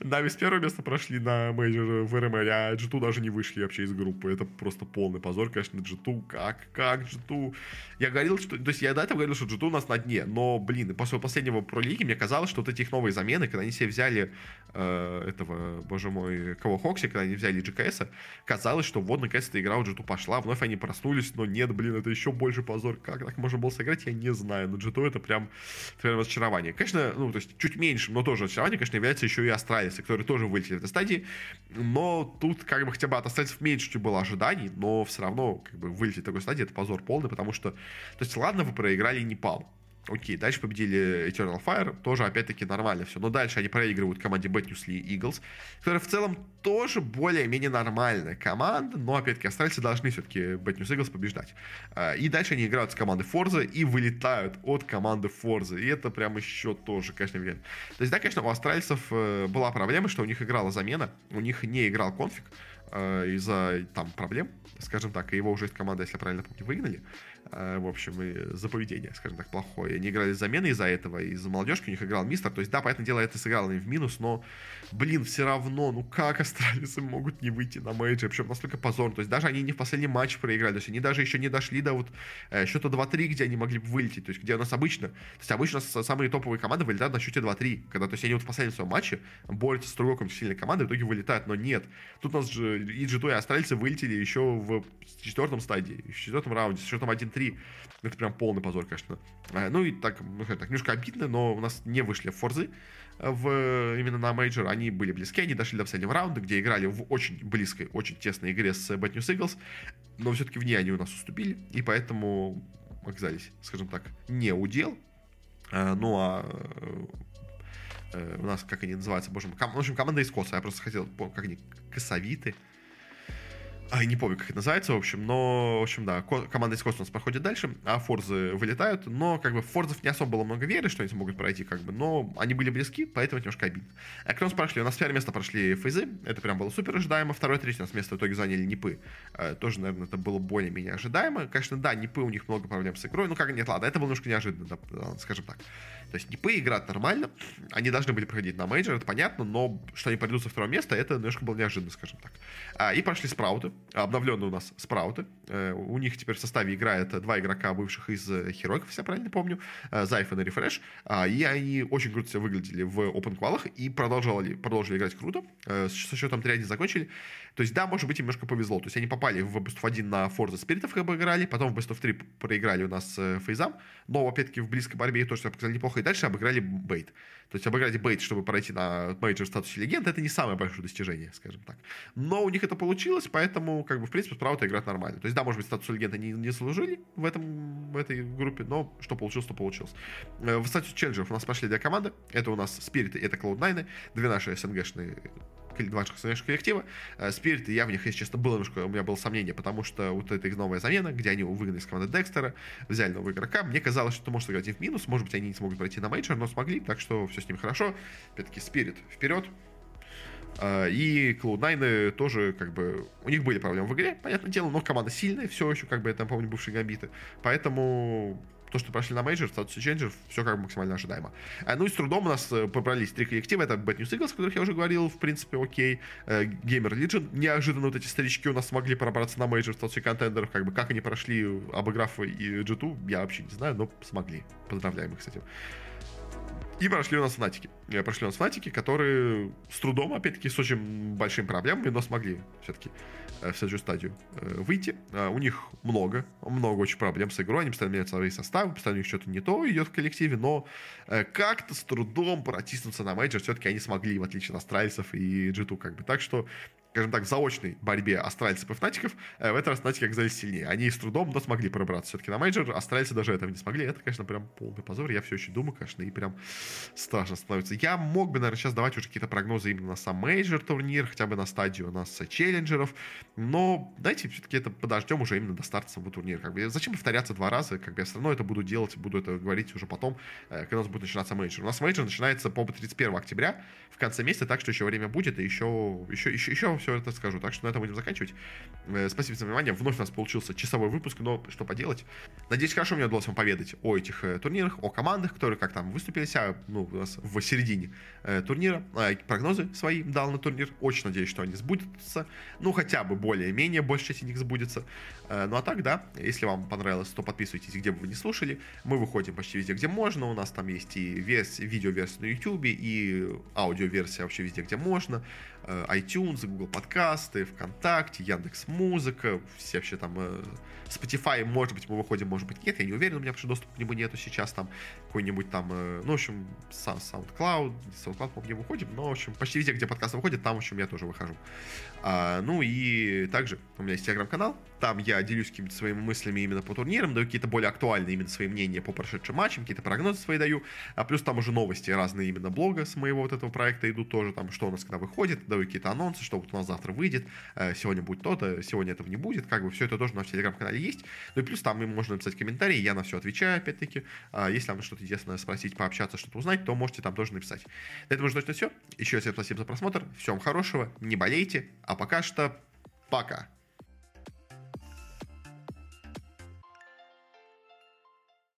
Нави с первого места прошли на мейджор в RMR, а G2 даже не вышли вообще из группы. Это просто полный позор, конечно, G2. Как, как G2? Я говорил, что... То есть я до этого говорил, что G2 у нас на дне, но, блин, после последнего про мне казалось, что вот эти их новые замены, когда они себе взяли э, этого, боже мой, кого HooXi, когда они взяли jks, казалось, что вот наконец-то игра у G2 пошла, вновь они проснулись, но нет, блин, это еще больше позор. Как так можно было сыграть, я не знаю. Но G2 это прям, это прям разочарование. Конечно, ну, то есть чуть меньше, но тоже разочарование, конечно, является еще и Астралисы, которые тоже вылетели в этой стадии. Но тут как бы хотя бы от Астралисов меньше чуть было ожиданий, но все равно как бы вылететь в такой стадии это позор полный, потому что, то есть ладно, вы проиграли Непал, Окей, дальше победили Eternal Fire, тоже опять-таки нормально все. Но дальше они проигрывают команде Bad News Lee Eagles, которая в целом тоже более-менее нормальная команда, но опять-таки австралийцы должны все-таки Bad News Eagles побеждать. А, и дальше они играют с командой forZe и вылетают от команды forZe. И это прям еще тоже, конечно, влияет. То есть, да, конечно, у астралийцев э, была проблема, что у них играла замена, у них не играл k0nfig э, из-за там проблем, скажем так, и его уже из команды, если я правильно помню, выгнали. Э, в общем, и за поведение, скажем так, плохое. Они играли замены из-за этого, из-за молодежки у них играл MistR. То есть, да, понятное дело, это сыграло им в минус, но, блин, все равно, ну как астралисы могут не выйти на мейджор? Причем настолько позорно. То есть, даже они не в последний матч проиграли. То есть, они даже еще не дошли до вот э, счета 2-3, где они могли бы вылететь. То есть, где у нас обычно... То есть, обычно у нас самые топовые команды вылетают на счете 2-3. Когда, то есть, они вот в последнем своем матче борются с какой-то сильной командой, в итоге вылетают. Но нет. Тут у нас же и G2 и астральцы вылетели еще в четвертом стадии, в четвертом раунде, с счетом 1-3. Это прям полный позор, конечно. Э, ну и так, ну, так немножко обидно, но у нас не вышли в форзы э, в, именно на мейджор. Они были близки, они дошли до последнего раунда, где играли в очень близкой, очень тесной игре с Bad News Eagles, но все-таки в ней они у нас уступили, и поэтому оказались, скажем так, не удел. Э, ну а у нас, как они называются, боже мой, в общем, команда из Коса, я просто хотел, как они, косовиты, а, не помню, как это называется, в общем, но, в общем, да, команда из Космос проходит дальше, а Форзы вылетают, но, как бы, Форзов не особо было много веры, что они смогут пройти, как бы, но они были близки, поэтому немножко обидно. А нас прошли? У нас первое место прошли Фейзы, это прям было супер ожидаемо, второе, третье у нас место в итоге заняли Нипы, э, тоже, наверное, это было более-менее ожидаемо, конечно, да, Нипы, у них много проблем с игрой, ну, как нет, ладно, это было немножко неожиданно, да, скажем так. То есть Нипы играют нормально, они должны были проходить на мейджор, это понятно, но что они пройдут со второго места, это немножко было неожиданно, скажем так. А, и прошли спрауты, обновленные у нас спрауты. Э, у них теперь в составе играет два игрока, бывших из Херойков, если я правильно помню, э, Zyphon и refrezh. А, и они очень круто себя выглядели в open квалах и продолжали, продолжили играть круто. Э, со счетом 3-1 закончили. То есть, да, может быть, им немножко повезло. То есть, они попали в Best of 1 на forZe, Спиритов, как бы играли, потом в Best of 3 проиграли у нас Фейзам, но, опять-таки, в близкой борьбе тоже показали неплохо, и дальше обыграли Бейт. То есть, обыграть Бейт, чтобы пройти на мейджор статусе легенд, это не самое большое достижение, скажем так. Но у них это получилось, поэтому, как бы, в принципе, справа играть нормально. То есть, да, может быть, статус легенды не, не заслужили в, этом, в этой группе, но что получилось, то получилось. Э, в статусе челленджеров у нас пошли две команды. Это у нас Спириты, это Cloud9, две наши СНГшные два сильнейших коллектива. Спирит, я в них, если честно, было немножко, у меня было сомнение, потому что вот это их новая замена, где они выгнали из команды Дегстера, взяли нового игрока. Мне казалось, что может сыграть в минус, может быть, они не смогут пройти на мейджор, но смогли, так что все с ним хорошо. Опять-таки, Спирит вперед, а, и Cloud9 тоже, как бы, у них были проблемы в игре, понятное дело, но команда сильная, все еще, как бы, я там помню, бывшие гамбиты. Поэтому то, что прошли на мейджор, статус Challenger, все как бы максимально ожидаемо. А, ну и с трудом у нас э, пробрались три коллектива. Это Bad News Eagles, о которых я уже говорил, в принципе, окей. Э, Gamer Legion. Неожиданно вот эти старички у нас смогли пробраться на мейджор в статусе контендеров. Как бы как они прошли, обыграв и G2, я вообще не знаю, но смогли. Поздравляем их с этим. И прошли у нас фнатики. Э, прошли у нас фнатики, которые с трудом, опять-таки, с очень большими проблемами, но смогли все-таки э, в следующую стадию э, выйти. У них много, много очень проблем с игрой. Они постоянно меняют свои составы, постоянно у них что-то не то идет в коллективе, но как-то с трудом протиснуться на мейджор все-таки они смогли, в отличие от астральцев и G2, как бы. Так что скажем так, в заочной борьбе астральцев и фнатиков, э, в этот раз фнатики оказались сильнее. Они с трудом, но смогли пробраться все-таки на мейджор, астральцы даже этого не смогли. Это, конечно, прям полный позор. Я все еще думаю, конечно, и прям страшно становится. Я мог бы, наверное, сейчас давать уже какие-то прогнозы именно на сам мейджор турнир, хотя бы на стадию у нас челленджеров, но дайте все-таки это подождем уже именно до старта самого турнира. Как бы, зачем повторяться два раза? Как бы я все равно это буду делать, буду это говорить уже потом, э, когда у нас будет начинаться мейджор. У нас мейджор начинается, по 31 октября, в конце месяца, так что еще время будет, и еще, еще, еще, еще все это скажу. Так что на этом будем заканчивать. Э, спасибо за внимание. Вновь у нас получился часовой выпуск, но что поделать. Надеюсь, хорошо мне удалось вам поведать о этих э, турнирах, о командах, которые как там выступили себя, ну, у нас в середине э, турнира. Э, прогнозы свои дал на турнир. Очень надеюсь, что они сбудутся. Ну, хотя бы более-менее, большая часть них сбудется. Ну, а так, да, если вам понравилось, то подписывайтесь, где бы вы не слушали. Мы выходим почти везде, где можно. У нас там есть и верс- видео-версия на YouTube, и аудиоверсия вообще везде, где можно. Э, iTunes, Google подкасты, ВКонтакте, Яндекс Музыка, все вообще там э, Spotify, может быть, мы выходим, может быть, нет, я не уверен, у меня вообще доступа к нему нету сейчас там какой-нибудь там, э, ну, в общем, SoundCloud, SoundCloud, по не выходим, но, в общем, почти везде, где подкасты выходят, там, в общем, я тоже выхожу. А, ну и также у меня есть телеграм-канал, там я делюсь какими-то своими мыслями именно по турнирам, даю какие-то более актуальные именно свои мнения по прошедшим матчам, какие-то прогнозы свои даю, а плюс там уже новости разные именно блога с моего вот этого проекта идут тоже, там, что у нас когда выходит, даю какие-то анонсы, что вот у нас завтра выйдет, э, сегодня будет то-то, сегодня этого не будет, как бы все это тоже на телеграм-канале есть, ну и плюс там можно написать комментарии, я на все отвечаю, опять-таки, а если вам что-то интересное спросить, пообщаться, что-то узнать, то можете там тоже написать. На этом уже точно все, еще раз всем спасибо за просмотр, всем хорошего, не болейте, а пока что пока.